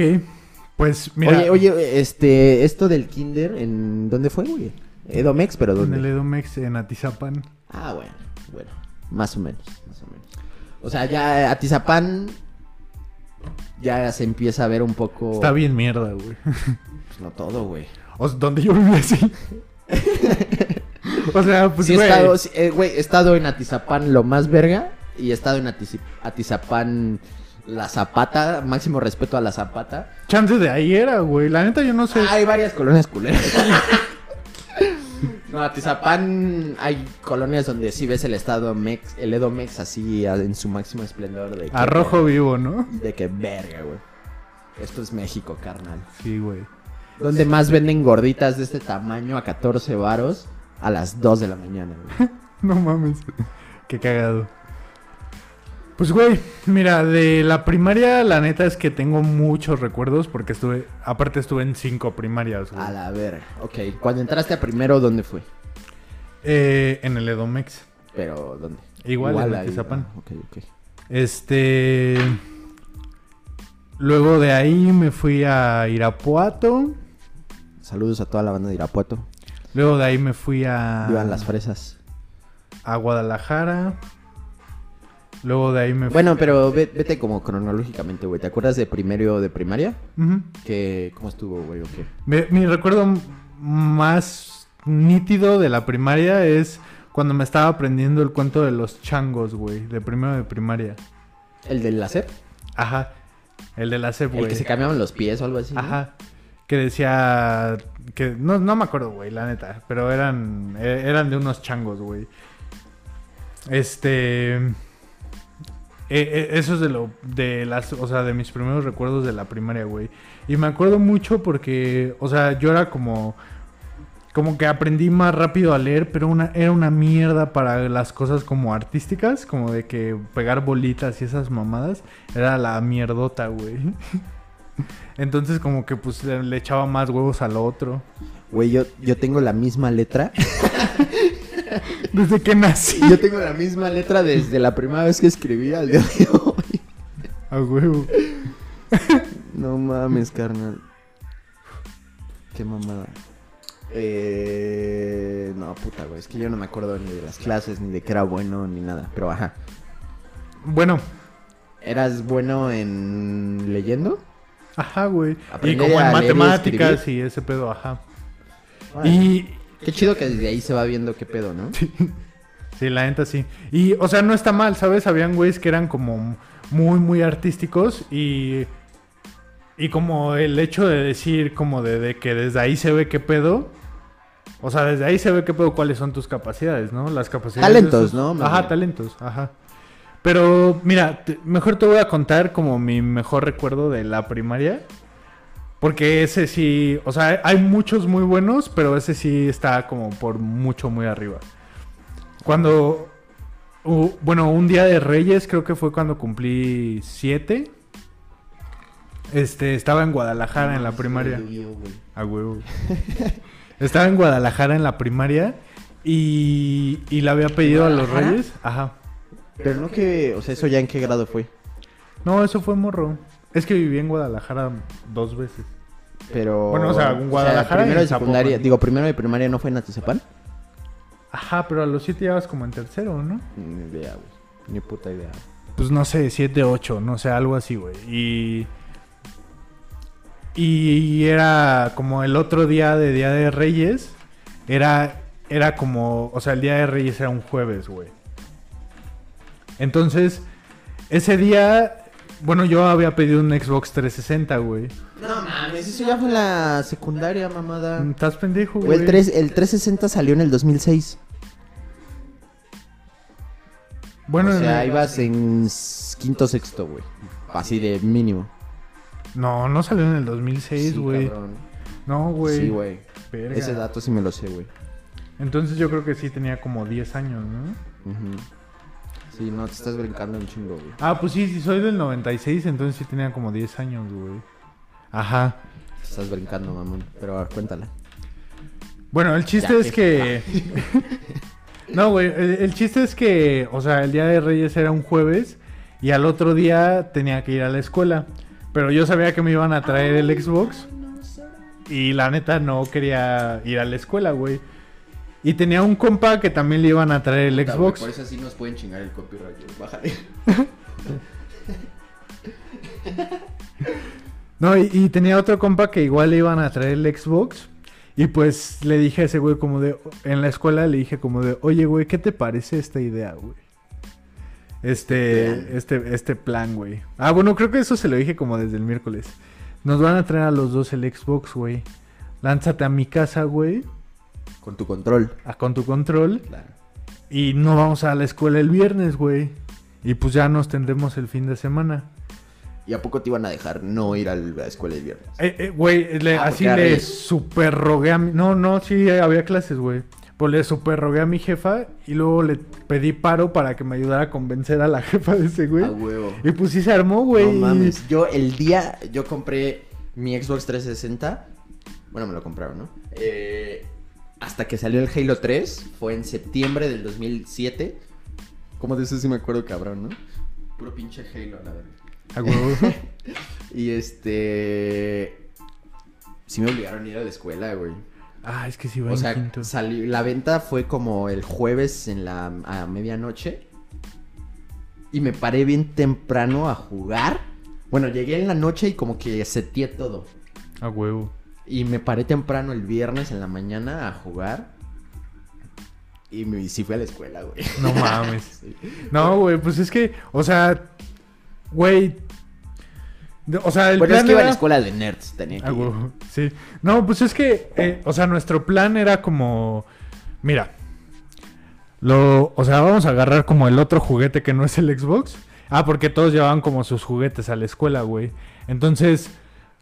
Pues mira. Oye, oye, este, esto del kinder, ¿en dónde fue, güey? Edomex, pero En ¿dónde? el Edomex en Atizapán. Ah, bueno, bueno, más o menos, más o menos. O sea, ya Atizapán ya se empieza a ver un poco... Está bien mierda, güey. Pues no todo, güey. O sea, donde yo vivía así. o sea, pues sí, he estado, sí, eh, güey, he estado en Atizapán lo más verga y he estado en Atizapán la Zapata, máximo respeto a la Zapata. Chance de ahí era, güey. La neta yo no sé. Hay varias colonias culeras. no, Atizapán hay colonias donde sí ves el estado Mex, el Edomex así a- en su máximo esplendor de que, a rojo vivo, ¿no? de que verga, güey. Esto es México, carnal. Sí, güey. Donde más venden gorditas de este tamaño a 14 varos a las 2 de la mañana, güey. No mames. Qué cagado. Pues, güey, mira, de la primaria, la neta es que tengo muchos recuerdos porque estuve, aparte estuve en cinco primarias, güey. A la verga. Ok, cuando entraste a primero, ¿dónde fue? Eh, en el Edomex. Pero, ¿dónde? Igual, en ahí, Atizapán. ah, Ok, ok. Este. Luego de ahí me fui a Irapuato. Saludos a toda la banda de Irapuato. Luego de ahí me fui a. Vivan las fresas. A Guadalajara. Luego de ahí me fui. Bueno, pero ve- vete como cronológicamente, güey. ¿Te acuerdas de primero de primaria? Ujú. ¿Qué, ¿Cómo estuvo, güey? o qué? Mi recuerdo más nítido de la primaria es cuando me estaba aprendiendo el cuento de los changos, güey. De primero de primaria. ¿El del láser? Ajá. El de la CEP, El güey. que se cambiaban los pies o algo así. ¿no? Que decía que no, no me acuerdo, güey, la neta, pero eran eh, eran de unos changos, güey. Este eh, eh, eso es de lo de las, o sea, de mis primeros recuerdos de la primaria, güey. Y me acuerdo mucho porque, o sea, yo era como como que aprendí más rápido a leer, pero una, era una mierda para las cosas como artísticas, como de que pegar bolitas y esas mamadas, era la mierdota, güey. Entonces como que pues le, echaba más huevos al otro. Güey, yo, yo tengo la misma letra. Desde que nací. yo tengo la misma letra desde la primera vez que escribí al día de hoy. A huevo. No mames, carnal. Qué mamada. Eh, no, puta, güey. Es que yo no me acuerdo ni de las clases, ni de que era bueno, ni nada. Pero ajá. Bueno, ¿Eras bueno en leyendo? Ajá, güey. Y como en y matemáticas y ese pedo, ajá. Y... Y Qué chido que desde ahí se va viendo qué pedo, ¿no? sí, la neta sí. Y o sea, no está mal, ¿sabes? Habían güeyes que eran como muy muy artísticos y y como el hecho de decir como de, de que desde ahí se ve qué pedo o sea, desde ahí se ve qué pedo cuáles son tus capacidades, ¿no? Las capacidades. de Talentos, ¿no? Ajá, talentos, ajá. Pero mira, te- mejor te voy a contar como mi mejor recuerdo de la primaria. Porque ese sí, o sea, hay muchos muy buenos, pero ese sí está como por mucho muy arriba. Cuando, bueno, un día de Reyes, creo que fue cuando cumplí siete. Este, estaba en Guadalajara en la primaria. A huevo. Estaba en Guadalajara en la primaria y, y le había pedido a los. Reyes. Ajá. Pero no que, o sea, eso ya en qué grado fue. No, eso fue morro. Es que viví en Guadalajara dos veces. Pero. Bueno, o sea, en Guadalajara primero y de secundaria. Zapopan. Digo, primero de primaria no fue en Atizapán. Ajá, pero a los siete ya vas como en tercero, ¿no? Ni idea, güey. Ni puta idea. Pues no sé, siete, ocho, no sé, algo así, güey. Y. Y era como el otro día de Día de Reyes. Era. Era como. O sea, el Día de Reyes era un jueves, güey. Entonces, ese día. Bueno, yo había pedido un Xbox 360, güey. No mames, eso ya fue en la secundaria, mamada. ¿Estás pendejo, Güey, güey? el, 3, el 360 salió en el 2006. Bueno, o sea, en- ibas en quinto, sexto, güey. Así de mínimo. No, no salió en el 2006, Sí, güey. cabrón. no, güey. Sí, güey. Verga. Ese dato sí me lo sé, güey. Entonces yo creo que sí tenía como 10 años, ¿no? Ujú. Sí, no, te estás brincando un chingo, güey. Ah, pues sí, sí, soy del 96, entonces sí tenía como 10 años, güey. Ajá. Te estás brincando, mamón. Pero a ver, cuéntala. Bueno, el chiste Ya, es que... no, güey, el, el chiste es que, o sea, el Día de Reyes era un jueves y al otro día tenía que ir a la escuela. Pero yo sabía que me iban a traer el Xbox y la neta no quería ir a la escuela, güey. Y tenía un compa que también le iban a traer el Xbox. Por eso sí nos pueden chingar el copyright. Bájale. No, y, y tenía otro compa que igual le iban a traer el Xbox. Y pues le dije a ese güey como de... En la escuela le dije como de... Oye, güey, ¿qué te parece esta idea, güey? Este, este, este plan, güey. Ah, bueno, creo que eso se lo dije como desde el miércoles. Nos van a traer a los dos el Xbox, güey. Lánzate a mi casa, güey. Con tu control. a- Con tu control. Claro. Y no vamos a la escuela el viernes, güey. Y pues ya nos tendremos el fin de semana. ¿Y a poco te iban a dejar no ir a la escuela el viernes? Eh, eh, güey, Ah, así le había- super rogué a mi... No, no, sí, había clases, güey. Pues le super rogué a mi jefa y luego le pedí paro para que me ayudara a convencer a la jefa de ese güey. A huevo. Y pues sí se armó, güey. No mames. Yo el día, yo compré mi Xbox 360. Bueno, me lo compraron, ¿no? Eh, hasta que salió el Halo 3. Fue en septiembre del 2007. Como de eso sí me acuerdo, cabrón, ¿no? Puro pinche Halo, la verdad. A huevo. Y este... Sí me obligaron a ir a la escuela, güey. ah, es que sí va O en sea, quinto. salió- la venta fue como el jueves en la a medianoche. Y me paré bien temprano a jugar. Bueno, llegué en la noche y como que seteé todo. A huevo. Y me paré temprano el viernes en la mañana a jugar. Y me, sí fui a la escuela, güey. No mames. Sí. No, güey, pues es que, o sea, güey. O sea, el Bueno, es plan que iba a la era- escuela de nerds, tenía que Ah, huevo, sí. No, pues es que, eh, o sea, nuestro plan era como, mira, lo, o sea, vamos a agarrar como el otro juguete que no es el Xbox. Ah, porque todos llevaban como sus juguetes a la escuela, güey. Entonces,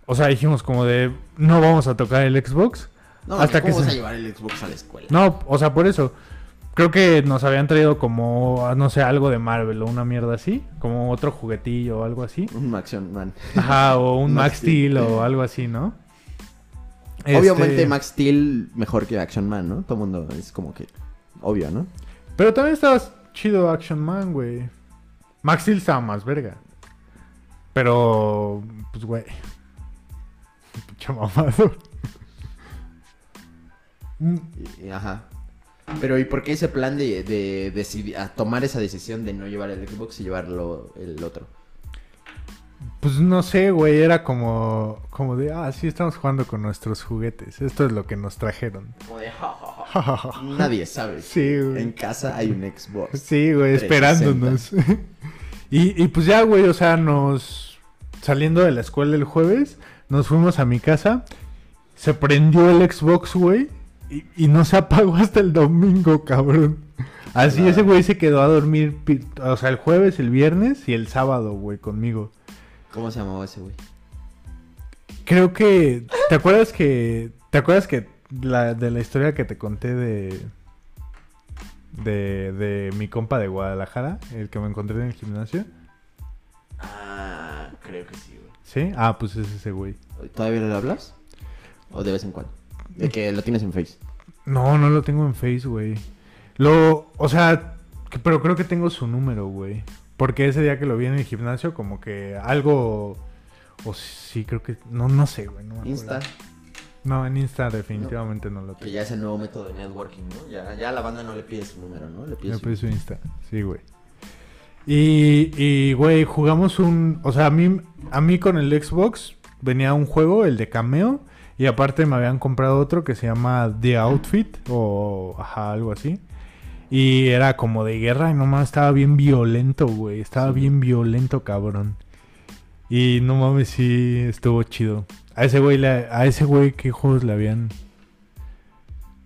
o sea, dijimos como de, no vamos a tocar el Xbox. No, hasta que ¿cómo vas se- a llevar el Xbox a la escuela? No, o sea, por eso. Creo que nos habían traído como, no sé, algo de Marvel o una mierda así. Como otro juguetillo o algo así. Un Action Man. Ajá, o un Max Max Steel o algo así, ¿no? Obviamente Este, Max Steel mejor que Action Man, ¿no? Todo el mundo es como que obvio, ¿no? Pero también estaba chido Action Man, güey. Max Steel estaba más verga. Pero, pues, güey. Pinche mamador. Mm, ajá. Pero ¿y por qué ese plan de, de decidir, a tomar esa decisión de no llevar el Xbox y llevarlo el otro? Pues no sé, güey. Era como, como de, ah, sí, estamos jugando con nuestros juguetes. Esto es lo que nos trajeron. Como de, "Ja, ja, ja". Nadie sabe. Sí, güey. En casa hay un Xbox. Sí, güey, 360. esperándonos. y, y pues ya, güey, o sea, nos... Saliendo de la escuela el jueves, nos fuimos a mi casa. Se prendió el Xbox, güey. Y, y no se apagó hasta el domingo, cabrón. Así Claro. ese güey se quedó a dormir, o sea, el jueves, el viernes y el sábado, güey, conmigo. ¿Cómo se llamaba ese güey? Creo que... ¿Te acuerdas que... ¿Te acuerdas que la, de la historia que te conté de... De, de mi compa de Guadalajara, el que me encontré en el gimnasio? Ah, creo que sí. ¿Sí? Ah, pues es ese güey. ¿Todavía le hablas? ¿O de vez en cuando? De que lo tienes en Face. No, no lo tengo en Face, güey. Lo, o sea, que- pero creo que tengo su número, güey. Porque ese día que lo vi en el gimnasio, como que algo, o sí, creo que, no, no sé, güey. No. Insta, No, en Insta definitivamente no, lo que tengo. ya es el nuevo método de networking, ¿no? Ya, ya la banda no le pide su número, ¿no? Le pide Me su... pedí su Insta, sí, güey. Y, y, güey, jugamos un, o sea, a mí, a mí con el Xbox venía un juego, el de Cameo, y aparte me habían comprado otro que se llama The Outfit, o ajá, algo así. Y era como de guerra, y nomás estaba bien violento, güey. Estaba bien violento, cabrón. Y no mames, sí, estuvo chido. A ese güey, le- a ese güey, ¿qué juegos le habían?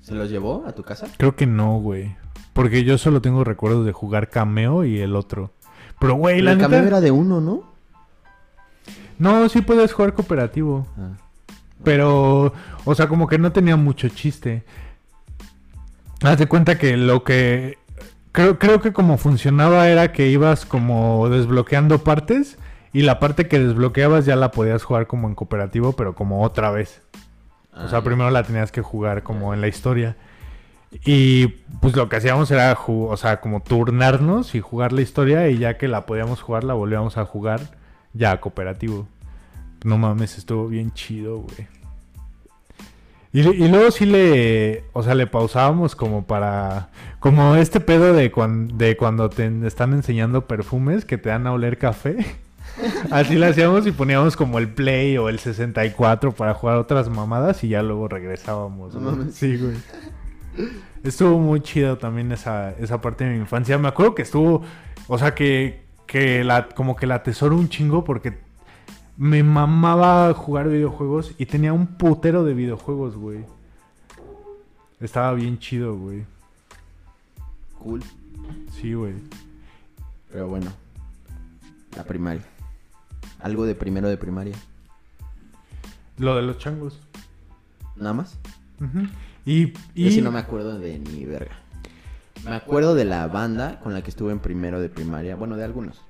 ¿Se los llevó a tu casa? Creo que no, güey. Porque yo solo tengo recuerdos de jugar Cameo y el otro. Pero, güey, Pero la el neta... cambio era de uno, ¿no? No, sí puedes jugar cooperativo. Ah. Pero, o sea, como que no tenía mucho chiste. Haz de cuenta que lo que... Creo, creo que como funcionaba era que ibas como desbloqueando partes y la parte que desbloqueabas ya la podías jugar como en cooperativo, pero como otra vez. O sea, Ah, primero la tenías que jugar como en la historia. Y pues lo que hacíamos era, o sea, como turnarnos y jugar la historia y ya que la podíamos jugar, la volvíamos a jugar ya cooperativo. No mames, estuvo bien chido, güey. Y, y luego sí le, o sea, le pausábamos como para, como este pedo de, cuan- de cuando te están enseñando perfumes que te dan a oler café. Así lo hacíamos y poníamos como el Play o el 64 para jugar otras mamadas y ya luego regresábamos. No. Sí, güey. Estuvo muy chido también esa, esa parte de mi infancia. Me acuerdo que estuvo, o sea, que, que la, como que la atesoro un chingo porque me mamaba jugar videojuegos y tenía un putero de videojuegos, güey. Estaba bien chido, güey. Cool. Sí, güey. Pero bueno. La primaria. Algo de primero de primaria. Lo de los changos. Nada más. Ujú. Y, y... Yo sí no me acuerdo de ni verga. Me acuerdo de la banda con la que estuve en primero de primaria. Bueno, de algunos.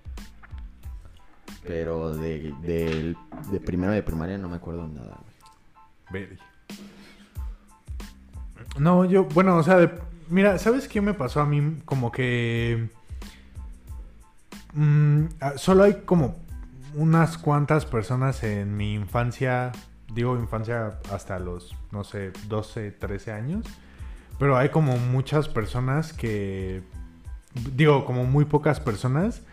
Pero de, de, de primero de primaria no me acuerdo nada. güey. No, yo, bueno, o sea, de- mira, ¿sabes qué me pasó a mí? Como que... mm, ah, solo hay como unas cuantas personas en mi infancia, digo infancia hasta los, no sé, 12, 13 años, pero hay como muchas personas que, digo, como muy pocas personas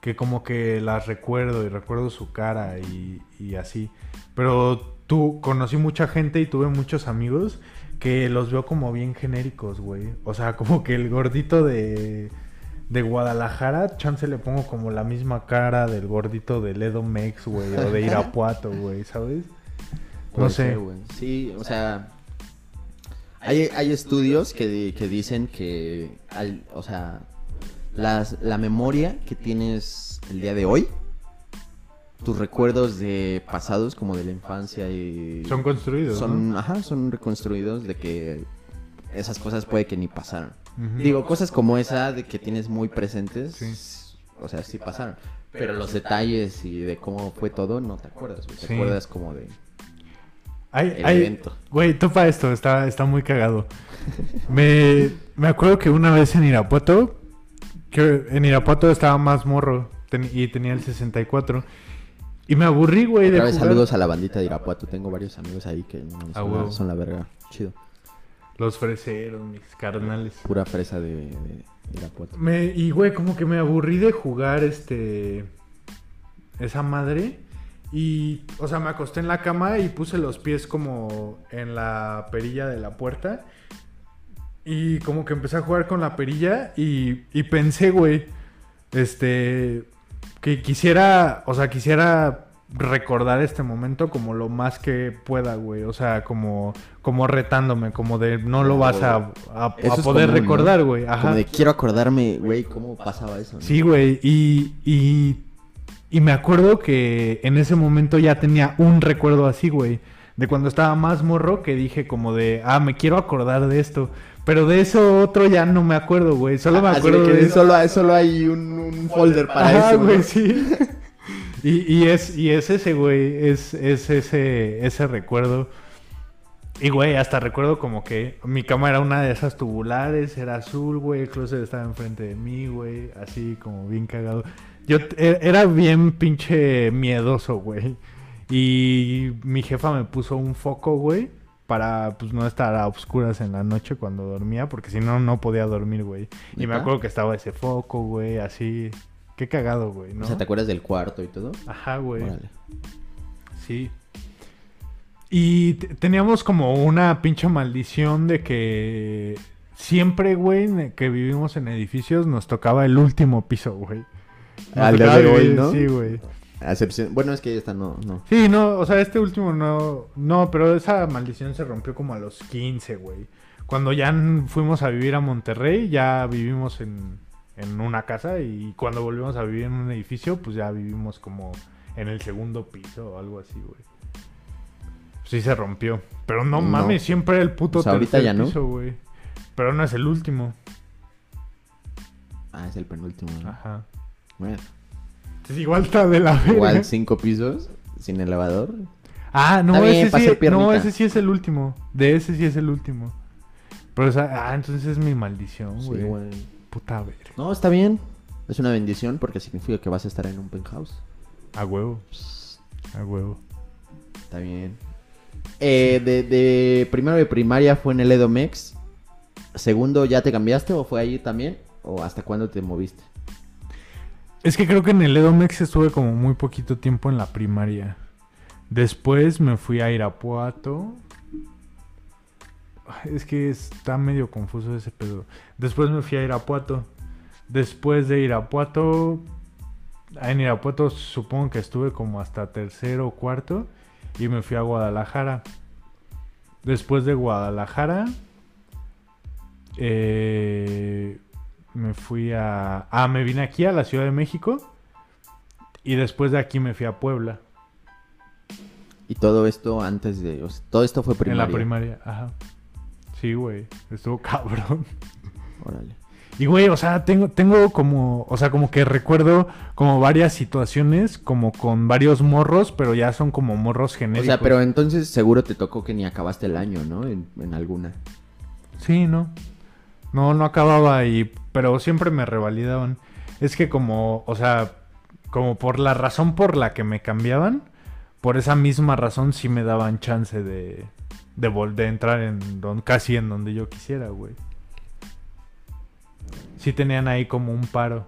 que como que las recuerdo y recuerdo su cara y, y así. Pero tú conocí mucha gente y tuve muchos amigos que los veo como bien genéricos, güey. O sea, como que el gordito de, de Guadalajara, chance le pongo como la misma cara del gordito de Ledo Mex, güey, o de Irapuato, güey, ¿sabes? No Puede sé. ser, güey. Sí, o sea. Hay, hay estudios que, que dicen que. al- o sea. Las, la memoria que tienes el día de hoy. Tus recuerdos de pasados, como de la infancia y. Son construidos, Son, ¿no? ajá, son reconstruidos de que esas cosas puede que ni pasaron. Digo, cosas como esa de que tienes muy presentes, Sí. o sea, sí pasaron. Pero los detalles y de cómo fue todo, no te acuerdas. Te Sí. acuerdas como de... Hay, El hay- evento. Güey, topa esto, está, está muy cagado. Me, me acuerdo que una vez en Irapuato, que en Irapuato estaba más morro ten- y tenía el 64. Y me aburrí, güey, de Otra vez jugar saludos a la bandita de Irapuato. Tengo varios amigos ahí que Ah, son, huevo. la, son la verga. Chido. los freseros, mis carnales. Pura fresa de, de Irapuato. Me, y, güey, como que me aburrí de jugar este... Esa madre. Y, o sea, me acosté en la cama y puse los pies como en la perilla de la puerta. Y como que empecé a jugar con la perilla y, y pensé, güey, este, que quisiera, o sea, quisiera recordar este momento como lo más que pueda, güey. O sea, como, como retándome, como de no lo vas a, a- poder común, ¿no? recordar, güey. Ajá. Como de quiero acordarme, güey, cómo pasaba eso. ¿no? Sí, güey. Y, y, y me acuerdo que en ese momento ya tenía un recuerdo así, güey. De cuando estaba más morro que dije como de, ah, me quiero acordar de esto. Pero de eso otro ya no me acuerdo, güey. Solo me Así acuerdo de que de eso. solo, hay- solo hay un, un folder para Ajá, eso. ¿no? güey, sí. Y, y es, y es ese, güey. Es, es ese, ese recuerdo. Y, güey, hasta recuerdo como que mi cama era una de esas tubulares, era azul, güey, el closet estaba enfrente de mí, güey, así como bien cagado. Yo e- era bien pinche miedoso, güey. Y mi jefa me puso un foco, güey, para pues no estar a oscuras en la noche cuando dormía, porque si no, no podía dormir, güey. Y me acuerdo que estaba ese foco, güey, así. Qué cagado, güey, ¿no? O sea, ¿te acuerdas del cuarto y todo? Ajá, güey. Sí. Y teníamos como una pinche maldición de que siempre, güey, que vivimos en edificios, nos tocaba el último piso, güey. Al día de hoy, ¿no? Sí, güey. A excepción... Bueno, es que esta no, no. Sí, no, o sea, este último no, no, pero esa maldición se rompió como a los 15, güey. Cuando ya fuimos a vivir a Monterrey, ya vivimos en, en una casa y cuando volvimos a vivir en un edificio, pues ya vivimos como en el segundo piso o algo así, güey. Sí se rompió. Pero no, No. mames, siempre era el puto ahorita tercer ya no. piso, güey. Pero no es el último. Ah, es el penúltimo. ¿no? Ajá. Bueno, Entonces, igual está de la verga. igual cinco pisos, sin elevador. Ah, no, bien, ese sí, no, ese sí es el último. De ese sí es el último. Pero esa, ah, entonces es mi maldición, Sí, güey. güey. Puta verga. No, está bien. Es una bendición porque significa que vas a estar en un penthouse. A huevo, a huevo. Está bien. Eh, de, de primero de primaria fue en el Edomex. Segundo, ¿ya te cambiaste o fue ahí también? ¿O hasta cuándo te moviste? Es que creo que en el Edomex estuve como muy poquito tiempo en la primaria. Después me fui a Irapuato. Es que está medio confuso ese pedo. Después me fui a Irapuato. Después de Irapuato. En Irapuato supongo que estuve como hasta tercero o cuarto. Y me fui a Guadalajara. Después de Guadalajara. eh, me fui a. Ah, me vine aquí a la Ciudad de México. Y después de aquí me fui a Puebla. Y todo esto antes de... o sea, todo esto fue primaria. En la primaria, ajá. Sí, güey. Estuvo cabrón. Órale. Y güey, o sea, tengo, tengo como, o sea, como que recuerdo como varias situaciones, como con varios morros, pero ya son como morros O genéricos. sea, pero entonces seguro te tocó que ni acabaste el año, ¿no? En, en alguna. Sí, no. No, no acababa ahí, pero siempre me revalidaban. Es que como, o sea, como por la razón por la que me cambiaban, por esa misma razón sí me daban chance de, de, vol- de entrar en don, casi en donde yo quisiera, güey. Sí tenían ahí como un paro.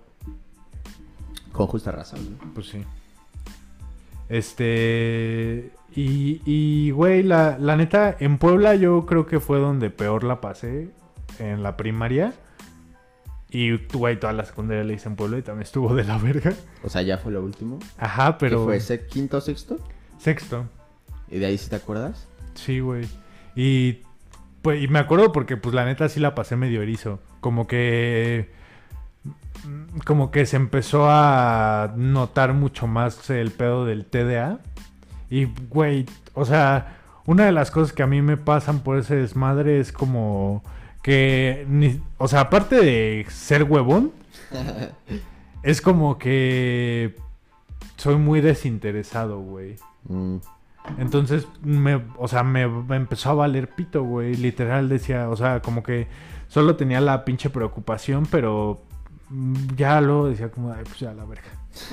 Con justa razón, ¿no? Pues sí. Este. Y, y güey, la, la neta, en Puebla yo creo que fue donde peor la pasé en la primaria. Y, güey, toda la secundaria la hice en Puebla y también estuvo de la verga. O sea, ya fue lo último. Ajá, Pero... fue? ¿Se- ¿Quinto o sexto? Sexto. ¿Y de ahí sí te acuerdas? Sí, güey. Y, pues, y me acuerdo porque, pues, la neta sí la pasé medio erizo. Como que. mm, Como que se empezó a notar mucho más el pedo del TDA. Y, güey, o sea, una de las cosas que a mí me pasan por ese desmadre es como que. ni- o sea, aparte de ser huevón, es como que. Soy muy desinteresado, güey. Mm, Entonces, me, o sea, me, me empezó a valer pito, güey. Literal decía, o sea, como que solo tenía la pinche preocupación, pero ya luego decía como, ay, pues ya la verga.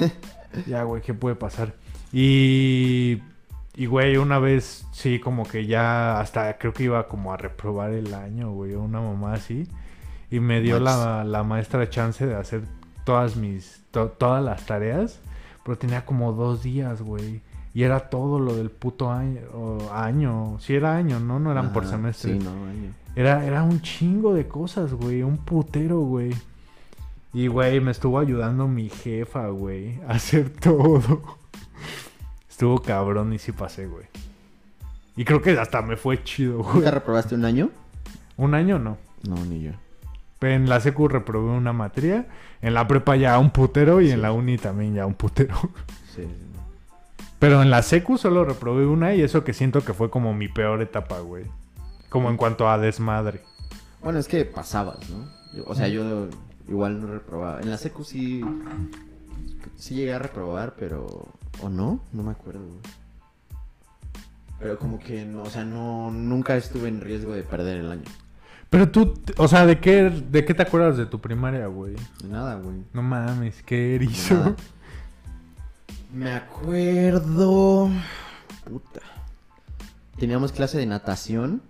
ya, güey, ¿qué puede pasar? Y, y, güey, una vez, sí, como que ya hasta creo que iba como a reprobar el año, güey, una mamá así. Y me dio la, la maestra chance de hacer todas mis, to- todas las tareas. Pero tenía como dos días, güey. Y era todo lo del puto año. o año. Sí, era año, ¿no? No eran por semestre. Sí, no, año. Era, era un chingo de cosas, güey. Un putero, güey. Y, güey, me estuvo ayudando mi jefa, güey. A hacer todo. Estuvo cabrón y sí pasé, güey. Y creo que hasta me fue chido, güey. ¿Nunca reprobaste un año? Un año no. No, ni yo. En la secu reprobé una materia. En la prepa ya un putero. Y en la uni también ya un putero. Sí. Pero en la secu solo reprobé una. Y eso que siento que fue como mi peor etapa, güey. Como en cuanto a desmadre. Bueno, es que pasabas, ¿no? O sea, yo igual no reprobaba. En la secu sí... Sí llegué a reprobar, pero... ¿O no? No me acuerdo. Pero como que, no, o sea, no... Nunca estuve en riesgo de perder el año. Pero tú, o sea, ¿de qué, de qué te acuerdas de tu primaria, güey? De Nada, güey. No mames, qué erizo. nada. Me acuerdo... Puta. Teníamos clase de natación.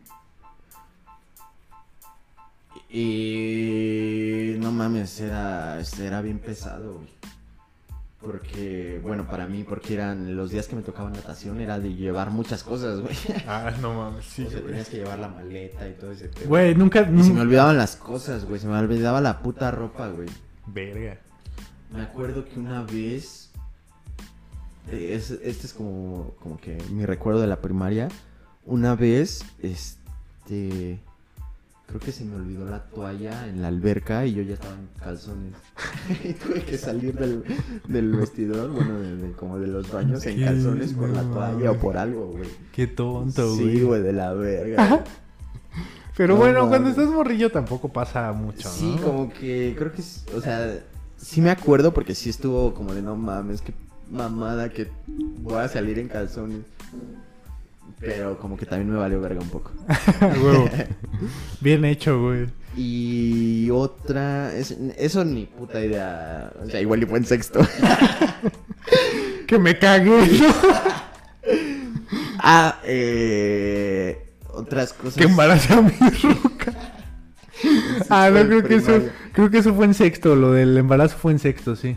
Y no mames, era, era bien pesado, güey. Porque, bueno, para mí, porque eran los días que me tocaba natación, era de llevar muchas cosas, güey. Ah, no mames, sí, o sea, tenías que llevar la maleta y todo ese pedo. Güey, nunca... Y se me olvidaban las cosas, güey. Se me olvidaba la puta ropa, güey. Verga. Me acuerdo que una vez. eh, es- este es como, como que mi recuerdo de la primaria. Una vez, este. Creo que se me olvidó la toalla en la alberca y yo ya estaba en calzones. y tuve que salir del, del vestidor, bueno, de, de- como de los baños en calzones por la toalla o por algo, güey. Qué tonto, güey. Sí, güey, de la verga. Pero No bueno, cuando estás morrillo tampoco pasa mucho, ¿no? Sí, como que creo que, es- o sea, sí me acuerdo porque sí estuvo como de no mames, qué mamada que voy a salir en calzones. Pero como que también me valió verga un poco. Huevo. Bien hecho, güey. Y otra, es- eso ni puta idea, o sea, igual y fue en sexto. Que me cagué, ¿no? ah, eh, otras cosas. Que embaracé a mi roca. Ah, no, creo que eso, creo que eso fue en sexto, lo del embarazo fue en sexto, sí.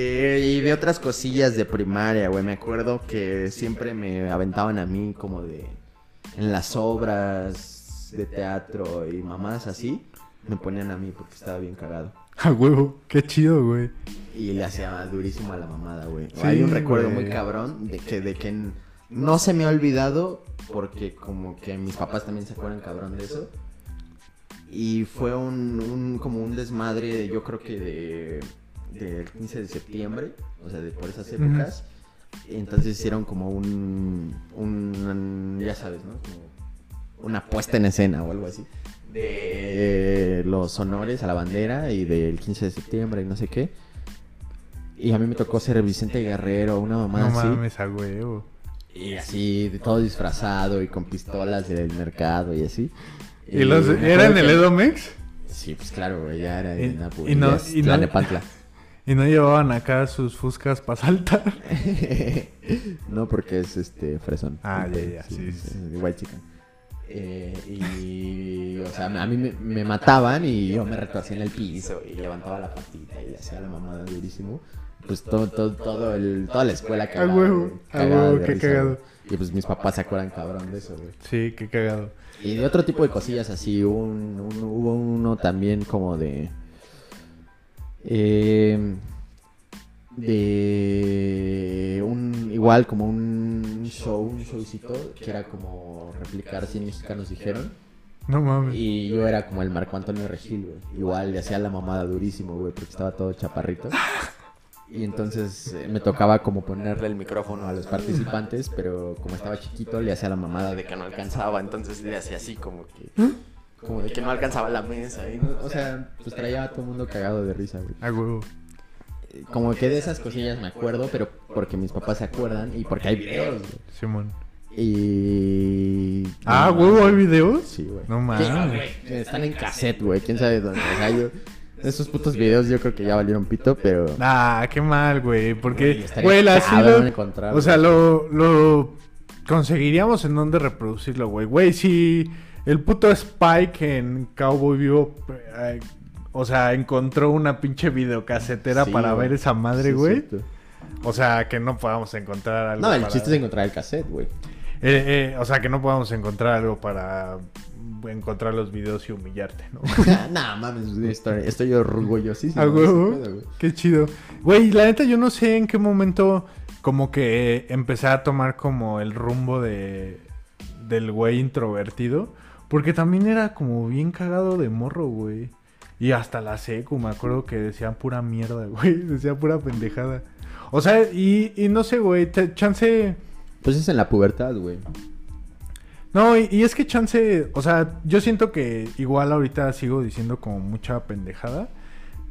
Eh, y de otras cosillas de primaria, güey. Me acuerdo que siempre me aventaban a mí como de... En las obras de teatro y mamás así. Me ponían a mí porque estaba bien cagado. A huevo, qué chido, güey. Y le hacía durísimo a la mamada, güey. Sí, Hay un recuerdo güey. muy cabrón de que, de que no se me ha olvidado porque como que mis papás también se acuerdan cabrón de eso. Y fue un, un- como un desmadre, yo creo que de del 15 de septiembre, o sea, de por esas épocas. Entonces hicieron como un, un, ya sabes, ¿no? Como una puesta en escena o algo así. De los honores a la bandera y del 15 de septiembre y no sé qué. Y a mí me tocó ser Vicente Guerrero, una mamá No así. mames, a huevo. Y así, de todo disfrazado y con pistolas del mercado y así. ¿Y los, me ¿Era en el que- Edomex? Sí, pues claro, güey, ya era Y- en la y no- y no-. ¿Y no llevaban acá sus fuscas para saltar? no, porque es este fresón. Ah, ya, ya, sí, sí. es White chicken. Eh, y, o sea, a mí me, me mataban y yo me retorcía en el piso y levantaba la patita y le hacía la mamada durísimo. Pues todo, todo, todo el, toda la escuela cagada. huevo, güey, a huevo, qué cagado. Y pues mis papás se acuerdan cabrón de eso, güey. Sí, qué cagado. Y de otro tipo de cosillas así, un, un- hubo uno también como de... eh, de un igual como un show, un showcito que era como replicar 100 mexicanos dijeron No mames. y yo era como el Marco Antonio Regil, güey. Igual le hacía la mamada durísimo, güey, porque estaba todo chaparrito. Y entonces eh, me tocaba como ponerle el micrófono a los participantes, pero como estaba chiquito le hacía la mamada de que no alcanzaba, entonces le hacía así como que como de que no alcanzaba la mesa, y no- o sea, pues traía a todo el mundo cagado de risa, güey. A huevo. Eh, Como que de esas cosillas me acuerdo, pero porque mis papás se acuerdan y porque hay videos, güey. Simón. Y Ah, no, huevo, ¿hay videos? Sí, güey. No mames. Están en cassette, güey. ¿Quién sabe dónde? O sea, yo... Esos putos videos yo creo que ya valieron pito, pero... Ah, qué mal, güey. Porque, güey, la. O sea, lo, lo conseguiríamos en dónde reproducirlo, güey. Güey, si el puto Spike en Cowboy Vivo, eh, o sea, encontró una pinche videocasetera Sí, para güey. ver esa madre, Sí, güey. o sea, que no podamos encontrar algo. No, el para- chiste es encontrar el cassette, güey. Eh, eh, o sea, que no podamos encontrar algo para encontrar los videos y humillarte, ¿no? nah, mames, estoy, estoy orgullosísimo. A de ese huevo. pedo, güey. Qué chido. Güey, la neta yo no sé en qué momento como que empecé a tomar como el rumbo de del güey introvertido, porque también era como bien cagado de morro, güey. Y hasta la secu, me acuerdo que decían pura mierda, güey, decía pura pendejada. O sea, y, y no sé, güey, te- chance Pues es en la pubertad, güey. No, y, y es que chance, o sea, yo siento que igual ahorita sigo diciendo como mucha pendejada,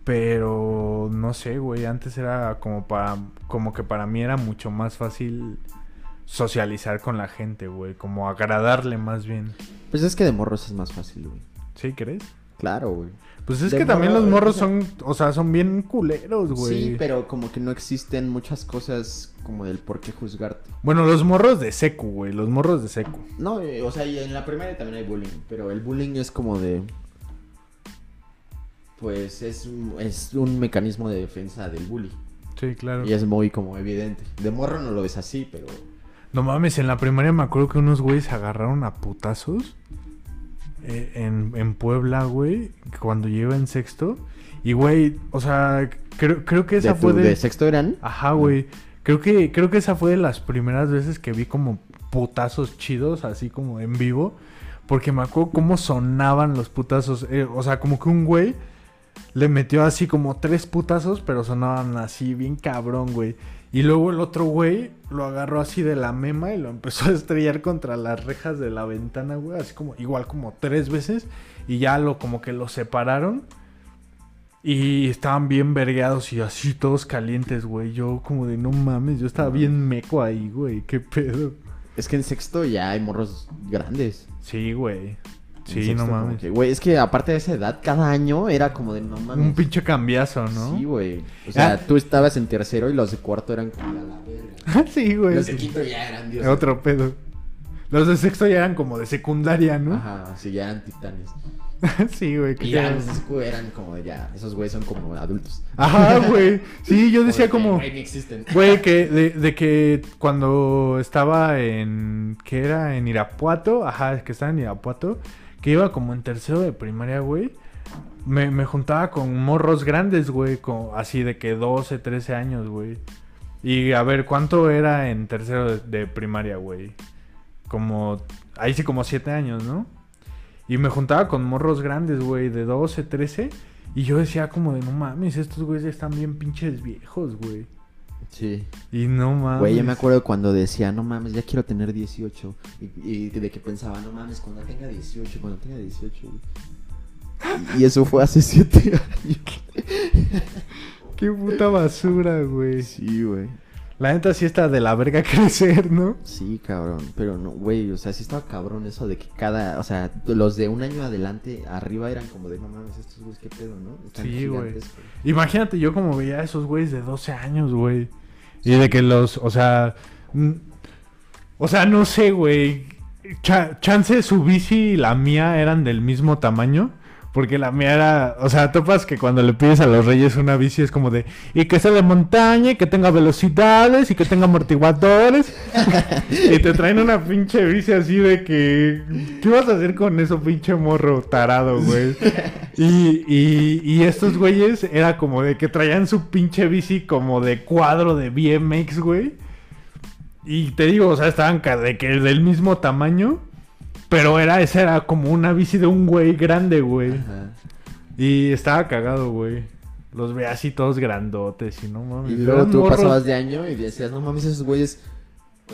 pero no sé, güey, antes era como para, como que para mí era mucho más fácil socializar con la gente, güey, como agradarle más bien. Pues es que de morros es más fácil, güey. ¿Sí crees? Claro, güey. Pues es De que también los morros son, o sea, son bien culeros, güey. Sí, pero como que no existen muchas cosas como del por qué juzgarte. Bueno, los morros de secu, güey, los morros de secu. No, eh, o sea, y en la primaria también hay bullying, pero el bullying es como de... Pues es, un- es un mecanismo de defensa del bully. Sí, claro. Y es muy como evidente. De morro no lo ves así, pero... No mames, en la primaria me acuerdo que unos güeyes se agarraron a putazos eh, en, en Puebla, güey, cuando iba en sexto. Y, güey, o sea, creo, creo que esa de, fue tu- de... de sexto eran... Ajá, güey. Creo que, creo que esa fue de las primeras veces que vi como putazos chidos, así como en vivo. Porque me acuerdo cómo sonaban los putazos. eh, o sea, como que un güey le metió así como tres putazos, pero sonaban así bien cabrón, güey. Y luego el otro güey lo agarró así de la mema y lo empezó a estrellar contra las rejas de la ventana, güey. Así como, igual como tres veces. Y ya lo como que lo separaron. Y estaban bien vergueados y así todos calientes, güey. Yo como de no mames, yo estaba bien meco ahí, güey. ¿Qué pedo? Es que en sexto ya hay morros grandes. Sí, güey. Sí, no mames. que- Güey, es que aparte de esa edad, cada año era como de no mames. Un pinche cambiazo, ¿no? Sí, güey. O sea, Ah. tú estabas en tercero y los de cuarto eran como la verga. sí, güey. Los de quinto ya eran dioses. Otro pedo. Los de sexto ya eran como de secundaria, ¿no? Ajá, sí, ya eran titanes. sí, güey. qué Y ya cagado. los de secu eran como ya, esos güeyes son como adultos. Ajá, güey. Sí, yo decía Como. Güey, que de, de que cuando estaba en. que era? En Irapuato. Ajá, que estaba en Irapuato. Que iba como en tercero de primaria, güey. Me, me juntaba con morros grandes, güey. con- Así de que 12, 13 años, güey. Y a ver, ¿cuánto era en tercero de, de primaria, güey? Como. Ahí sí, como 7 años, ¿no? Y me juntaba con morros grandes, güey, de 12, 13. Y yo decía como de, no mames, estos güeyes están bien pinches viejos, güey. Sí. Y no mames. Güey, yo me acuerdo cuando decía, no mames, ya quiero tener 18. Y, y de que pensaba, no mames, cuando tenga 18, cuando tenga 18. güey". Y, y eso fue hace 7 años. Qué puta basura, güey. Sí, güey. La neta sí está de la verga crecer, ¿no? Sí, cabrón. Pero no, güey, o sea, sí estaba cabrón eso de que cada, o sea, los de un año adelante, arriba eran como de, no mames, estos güeyes, qué pedo, ¿no? Están Sí, güey. Imagínate yo como veía a esos güeyes de 12 años, güey. Y de que los, o sea... O sea, no sé, güey. Cha- chance su bici y la mía eran del mismo tamaño. Porque la mía era... O sea, topas que cuando le pides a los reyes una bici es como de... Y que sea de montaña, y que tenga velocidades, y que tenga amortiguadores. y te traen una pinche bici así de que... ¿Qué vas a hacer con eso, pinche morro tarado, güey? Y, y, y estos güeyes era como de que traían su pinche bici como de cuadro de BMX, güey. Y te digo, o sea, estaban de que del mismo tamaño. Pero era, esa era como una bici de un güey grande, güey. Ajá. Y estaba cagado, güey. Los ve así todos grandotes y no mames. Y luego tú morros- pasabas de año y decías, no mames, esos güeyes.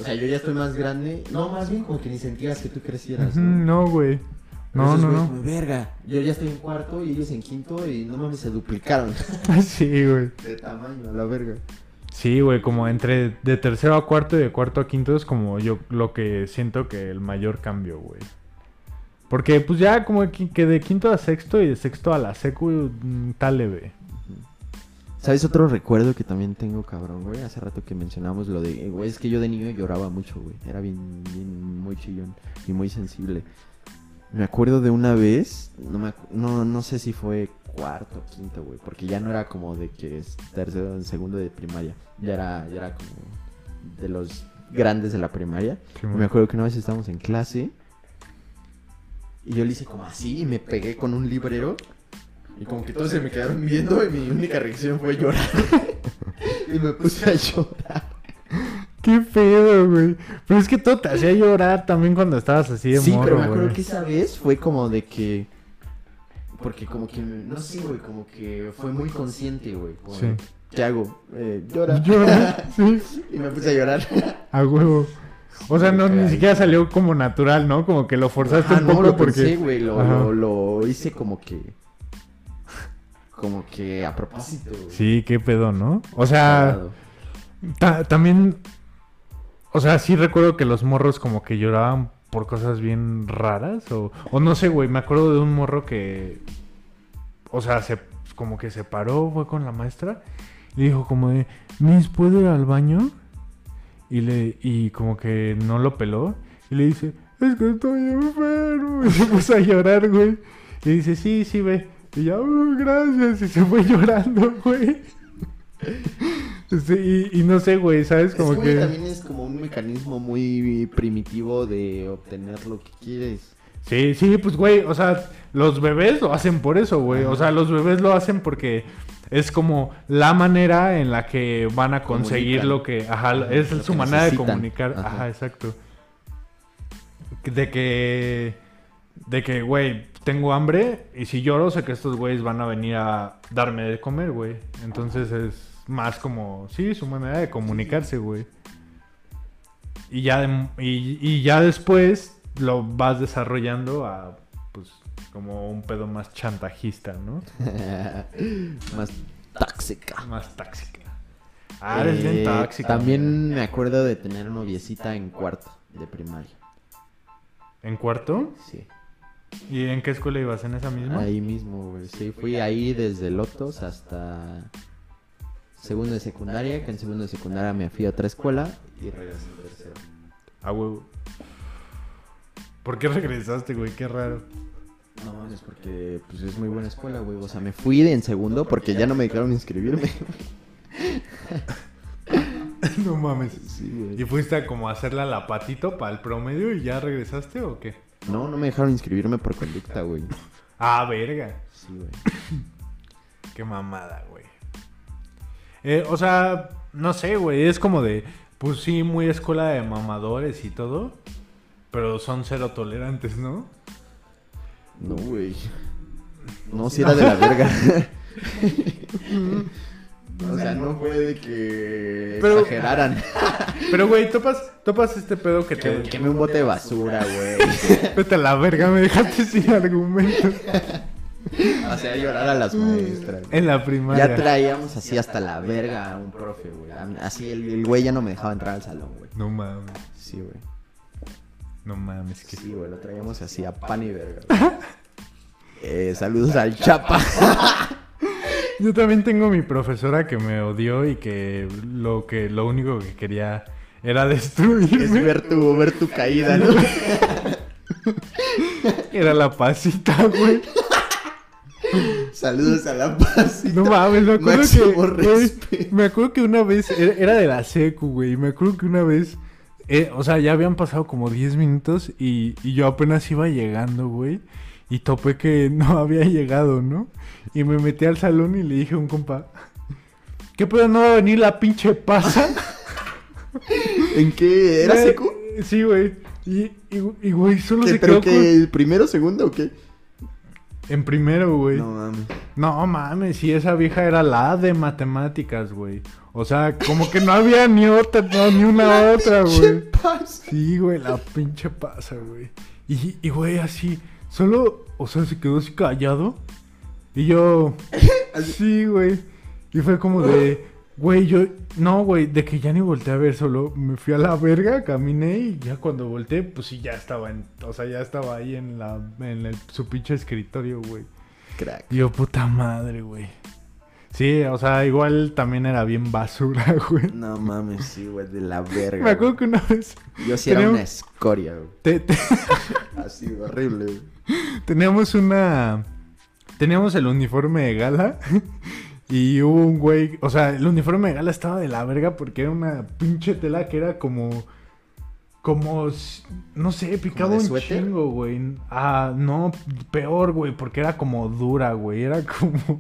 O sea, yo ya estoy más grande. No, más bien como que ni sentías que tú crecieras. ¿no? Güey. No, no, no. como, verga. Yo ya estoy en cuarto y ellos en quinto y no mames, se duplicaron. sí, güey. de tamaño, a la verga. Sí, güey, como entre de tercero a cuarto y de cuarto a quinto es como yo lo que siento que el mayor cambio, güey. Porque pues ya como que, de quinto a sexto y de sexto a la secu mm, está leve. ¿Sabes otro recuerdo que también tengo, cabrón, güey? Hace rato que mencionamos lo de, güey, es que yo de niño lloraba mucho, güey. Era bien, bien, muy chillón y muy sensible. Me acuerdo de una vez, no, me no, no sé si fue cuarto quinto, güey, porque ya no era como de que es tercero, segundo de primaria. Ya era, ya era como de los grandes de la primaria. Sí, Me acuerdo que una vez estábamos en clase y yo le hice como así y me pegué con un librero. Y como que todos se me quedaron viendo y mi única reacción fue llorar. y me puse a llorar. Qué pedo, güey. Pero es que todo te hacía llorar también cuando estabas así de Sí, morro, pero me acuerdo güey. que esa vez fue como de que... Porque como que, no sé, güey, como que fue muy consciente, güey. Sí. ¿Qué hago? Eh, llora. Llora, sí, y me puse a llorar. a huevo. O sea, no, ni siquiera salió como natural, ¿no? Como que lo forzaste Ah, un no, poco lo porque... pensé, güey, lo, lo, lo hice como que... Como que a propósito, güey. Sí, qué pedo, ¿no? O sea, ta- también... O sea, sí recuerdo que los morros como que lloraban por cosas bien raras. O, o no sé, güey, me acuerdo de un morro que... O sea, se, como que se paró, fue con la maestra. Y dijo como de, Miss, ¿puedo ir al baño? Y, le, y como que no lo peló. Y le dice, es que estoy enfermo. Y se puso a llorar, güey. Y dice, sí, sí, ve. Y ya, "Oh, gracias. Y se fue llorando, güey. Sí, y, y no sé, güey, ¿sabes? Es Como que, que... también es como un mecanismo muy primitivo de obtener lo que quieres. Sí, sí, pues, güey, o sea, los bebés lo hacen por eso, güey. O sea, los bebés lo hacen porque es como la manera en la que van a conseguir Comunican. lo que... Ajá, es lo su que manera de comunicar. Ajá. Ajá. exacto. De que... De que, güey, tengo hambre y si lloro sé que estos güeyes van a venir a darme de comer, güey. Entonces es más como, sí, su manera de comunicarse, güey. Y ya, de- y, y ya después lo vas desarrollando a, pues, como un pedo más chantajista, ¿no? Más tóxica. Más táxica. Ah, eres bien Eh, tóxica. También me acuerdo de tener noviecita en cuarto de primaria. ¿En cuarto? Sí. ¿Y en qué escuela ibas? ¿En esa misma? Ahí mismo, güey. Sí, fui ahí desde Lotos hasta segundo de secundaria, que en segundo de secundaria me fui a otra escuela y regresé en tercero. Ah, huevo. ¿Por qué regresaste, güey? Qué raro. No mames, porque pues es muy buena escuela, güey. O sea, me fui de en segundo porque ya no me dejaron inscribirme. no mames. Sí, güey. ¿Y fuiste a como a hacerla la patito para el promedio y ya regresaste o qué? No, no me dejaron inscribirme por conducta, güey. Ah, verga. Sí, güey. Qué mamada, güey. Eh, o sea, no sé, güey. Es como de, pues sí, muy escuela de mamadores y todo. Pero son cero tolerantes, ¿no? No, güey. No, si era de la verga. o sea, no fue de que Pero- exageraran. Pero, güey, topas, topas este pedo que te... Quemé un bote de basura, güey. Vete a la verga, me dejaste sin argumentos. Hacía llorar a las maestras. güey. En la primaria. Ya traíamos así hasta la verga a un profe, güey. Así el, el güey ya no me dejaba entrar al salón, güey. No mames, Sí, güey. no mames, que... Sí, güey, lo traíamos así a pan y verga. güey. Eh, saludos al Chapa. Yo también tengo mi profesora que me odió y que lo que lo único que quería era Es destruirme. ver tu, ver tu caída, ¿no? Era la pasita, güey. Saludos a la paz. No mames, me acuerdo que. me acuerdo que una vez. Era, era de la secu, güey. Me acuerdo que una vez. eh, o sea, ya habían pasado como 10 minutos y, y yo apenas iba llegando, güey. Y topé que no había llegado, ¿no? Y me metí al salón y le dije a un compa. ¿Qué pedo no va a venir la pinche pasa? ¿En qué? ¿Era seco? Sí, güey. Y, y, y, güey, solo ¿Qué, se ¿Pero quedó con- qué? ¿Primero, segundo o qué? En primero, güey. No mames. No mames, si esa vieja era la de matemáticas, güey. O sea, como que no había ni otra, no, ni una otra, ¿Qué güey. pasa? Sí, güey, la pinche pasa, güey. Y, y, güey, así, solo, o sea, se quedó así callado. Y yo, sí, güey. Y fue como de, güey, yo, no, güey, de que ya ni volteé a ver, solo me fui a la verga, caminé y ya cuando volteé, pues sí, ya estaba en, o sea, ya estaba ahí en la, en el, su pinche escritorio, güey. Crack. Yo, puta madre, güey. Sí, o sea, igual también era bien basura, güey. No mames, sí, güey, de la verga. Me acuerdo güey. que una vez Yo sí era una escoria, güey. te- te- Así, horrible, güey. teníamos una... Teníamos el uniforme de gala y hubo un güey... O sea, el uniforme de gala estaba de la verga porque era una pinche tela que era como... Como... No sé, picaba de un chingo, güey. Ah, no, peor, güey, porque era como dura, güey. Era como...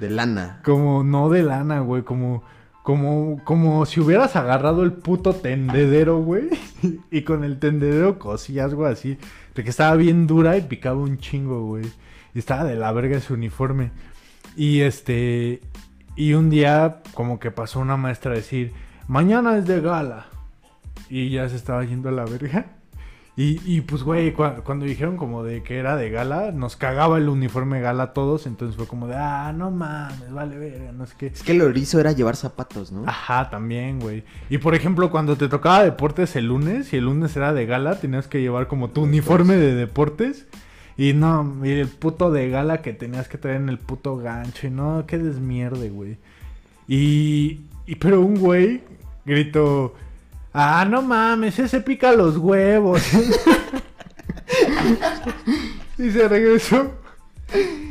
De lana. Como no de lana, güey, como como como si hubieras agarrado el puto tendedero, güey, y con el tendedero cosías, güey, así, de que estaba bien dura y picaba un chingo, güey. Y estaba de la verga ese uniforme. Y este y un día como que pasó una maestra a decir, "Mañana es de gala." Y ya se estaba yendo a la verga. Y, y pues, güey, cua- cuando dijeron como de que era de gala, nos cagaba el uniforme gala a todos. Entonces fue como de, ah, no mames, vale, verga, no sé qué. Es que lo erizo era llevar zapatos, ¿no? Ajá, también, güey. Y por ejemplo, cuando te tocaba deportes el lunes y el lunes era de gala, tenías que llevar como tu uniforme de deportes. Y no, y el puto de gala que tenías que traer en el puto gancho. Y no, qué desmierde, güey. Y, y pero un güey gritó, ah, no mames, ese pica los huevos. y se regresó.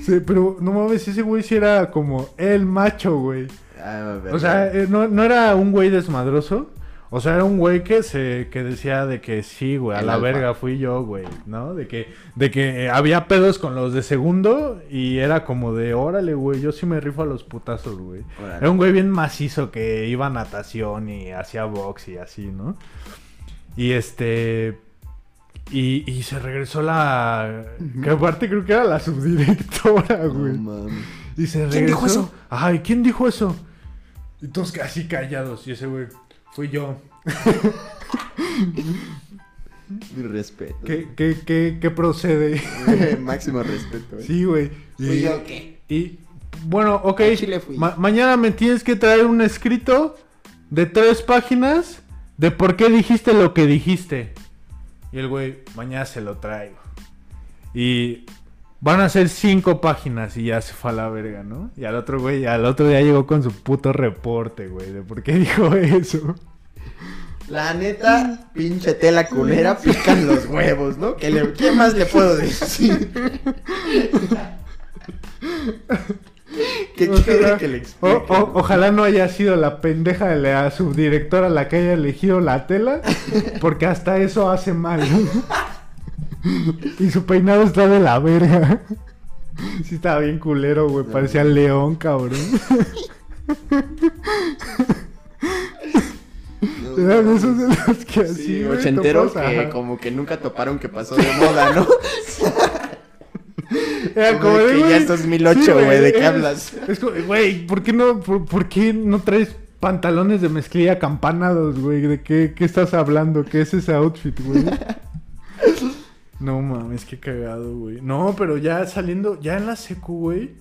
Sí, pero no mames, ese güey sí era como el macho, güey. Ah, O sea, eh, no, no era un güey desmadroso. O sea, era un güey que se que decía de que sí, güey, a El la alfa. verga fui yo, güey, ¿no? De que de que había pedos con los de segundo y era como de, órale, güey, yo sí me rifo a los putazos, güey. Órale. Era un güey bien macizo que iba a natación y hacía box y así, ¿no? Y este y, y se regresó la que aparte creo que era la subdirectora, no güey. mames. Y se regresó. ¿Quién dijo eso? Ay, ¿quién dijo eso? Y todos casi callados. Y ese güey, fui yo. Mi respeto. ¿Qué, qué, qué, qué procede? Máximo respeto. güey. Sí, güey. Y, ¿Fui yo qué? y, bueno, ok. Chile fui. Ma- mañana me tienes que traer un escrito de tres páginas de por qué dijiste lo que dijiste. Y el güey, mañana se lo traigo. Y van a ser cinco páginas y ya se fue a la verga, ¿no? Y al otro güey, al otro día llegó con su puto reporte, güey, de por qué dijo eso. La neta, pinche tela culera, pican los huevos, ¿no? ¿Qué, le- qué más le puedo decir? ¿Qué Ojalá, que le o- ojalá no haya sido la pendeja de la subdirectora la que haya elegido la tela, porque hasta eso hace mal. y su peinado está de la verga. Sí estaba bien culero, güey. Parecía león, cabrón. No, Eran esos de los que así, Sí, güey, ochenteros topas, que ajá. como que nunca toparon que pasó de moda, ¿no? Era Como de que ya es 2008, sí, güey, ¿de qué hablas? Es como, güey, ¿por qué no, por, por qué no traes pantalones de mezclilla acampanados, güey? ¿De qué, qué estás hablando? ¿Qué es ese outfit, güey? No mames, qué cagado, güey. No, pero ya saliendo, ya en la secu, güey.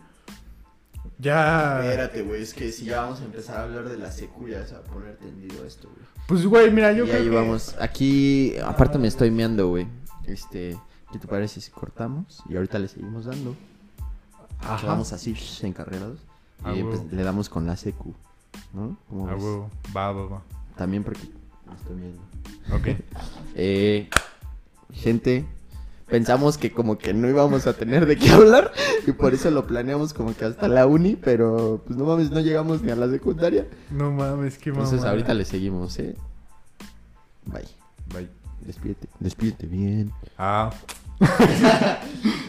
Ya. Espérate, güey, es que si ya vamos a empezar a hablar de la secu, ya se va a poner tendido esto, güey. Pues, güey, mira, yo y creo ahí que- vamos. Aquí, aparte me estoy meando, güey. Este, ¿qué te parece si cortamos? Y ahorita le seguimos dando. Ajá. Vamos así, shh, encarrerados. Ah, y pues le damos con la secu, ¿no? ¿Cómo Ah, ves? huevo. Va, va, va. También porque me estoy viendo. Ok. Eh, gente, pensamos que como que no íbamos a tener de qué hablar y por eso lo planeamos como que hasta la uni, pero pues no mames, no llegamos ni a la secundaria. No mames, qué mamada. Entonces ahorita le seguimos, ¿eh? Bye. Bye. Despídete. Despídete bien. Ah.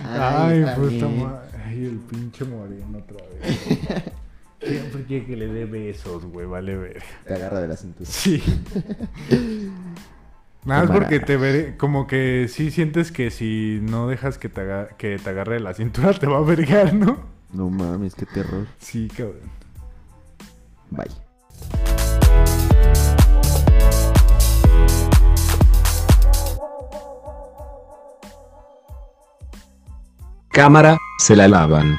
Ay, está puta madre. Ay, el pinche moreno otra vez. Siempre quiere que le dé besos, güey, vale ver. Te agarra de la cintura. Sí. Nada más porque te veré, como que sí sientes que si no dejas que te, aga- que te agarre de la cintura te va a vergar, ¿no? No mames, qué terror. Sí, cabrón. Bye. Cámara, se la lavan.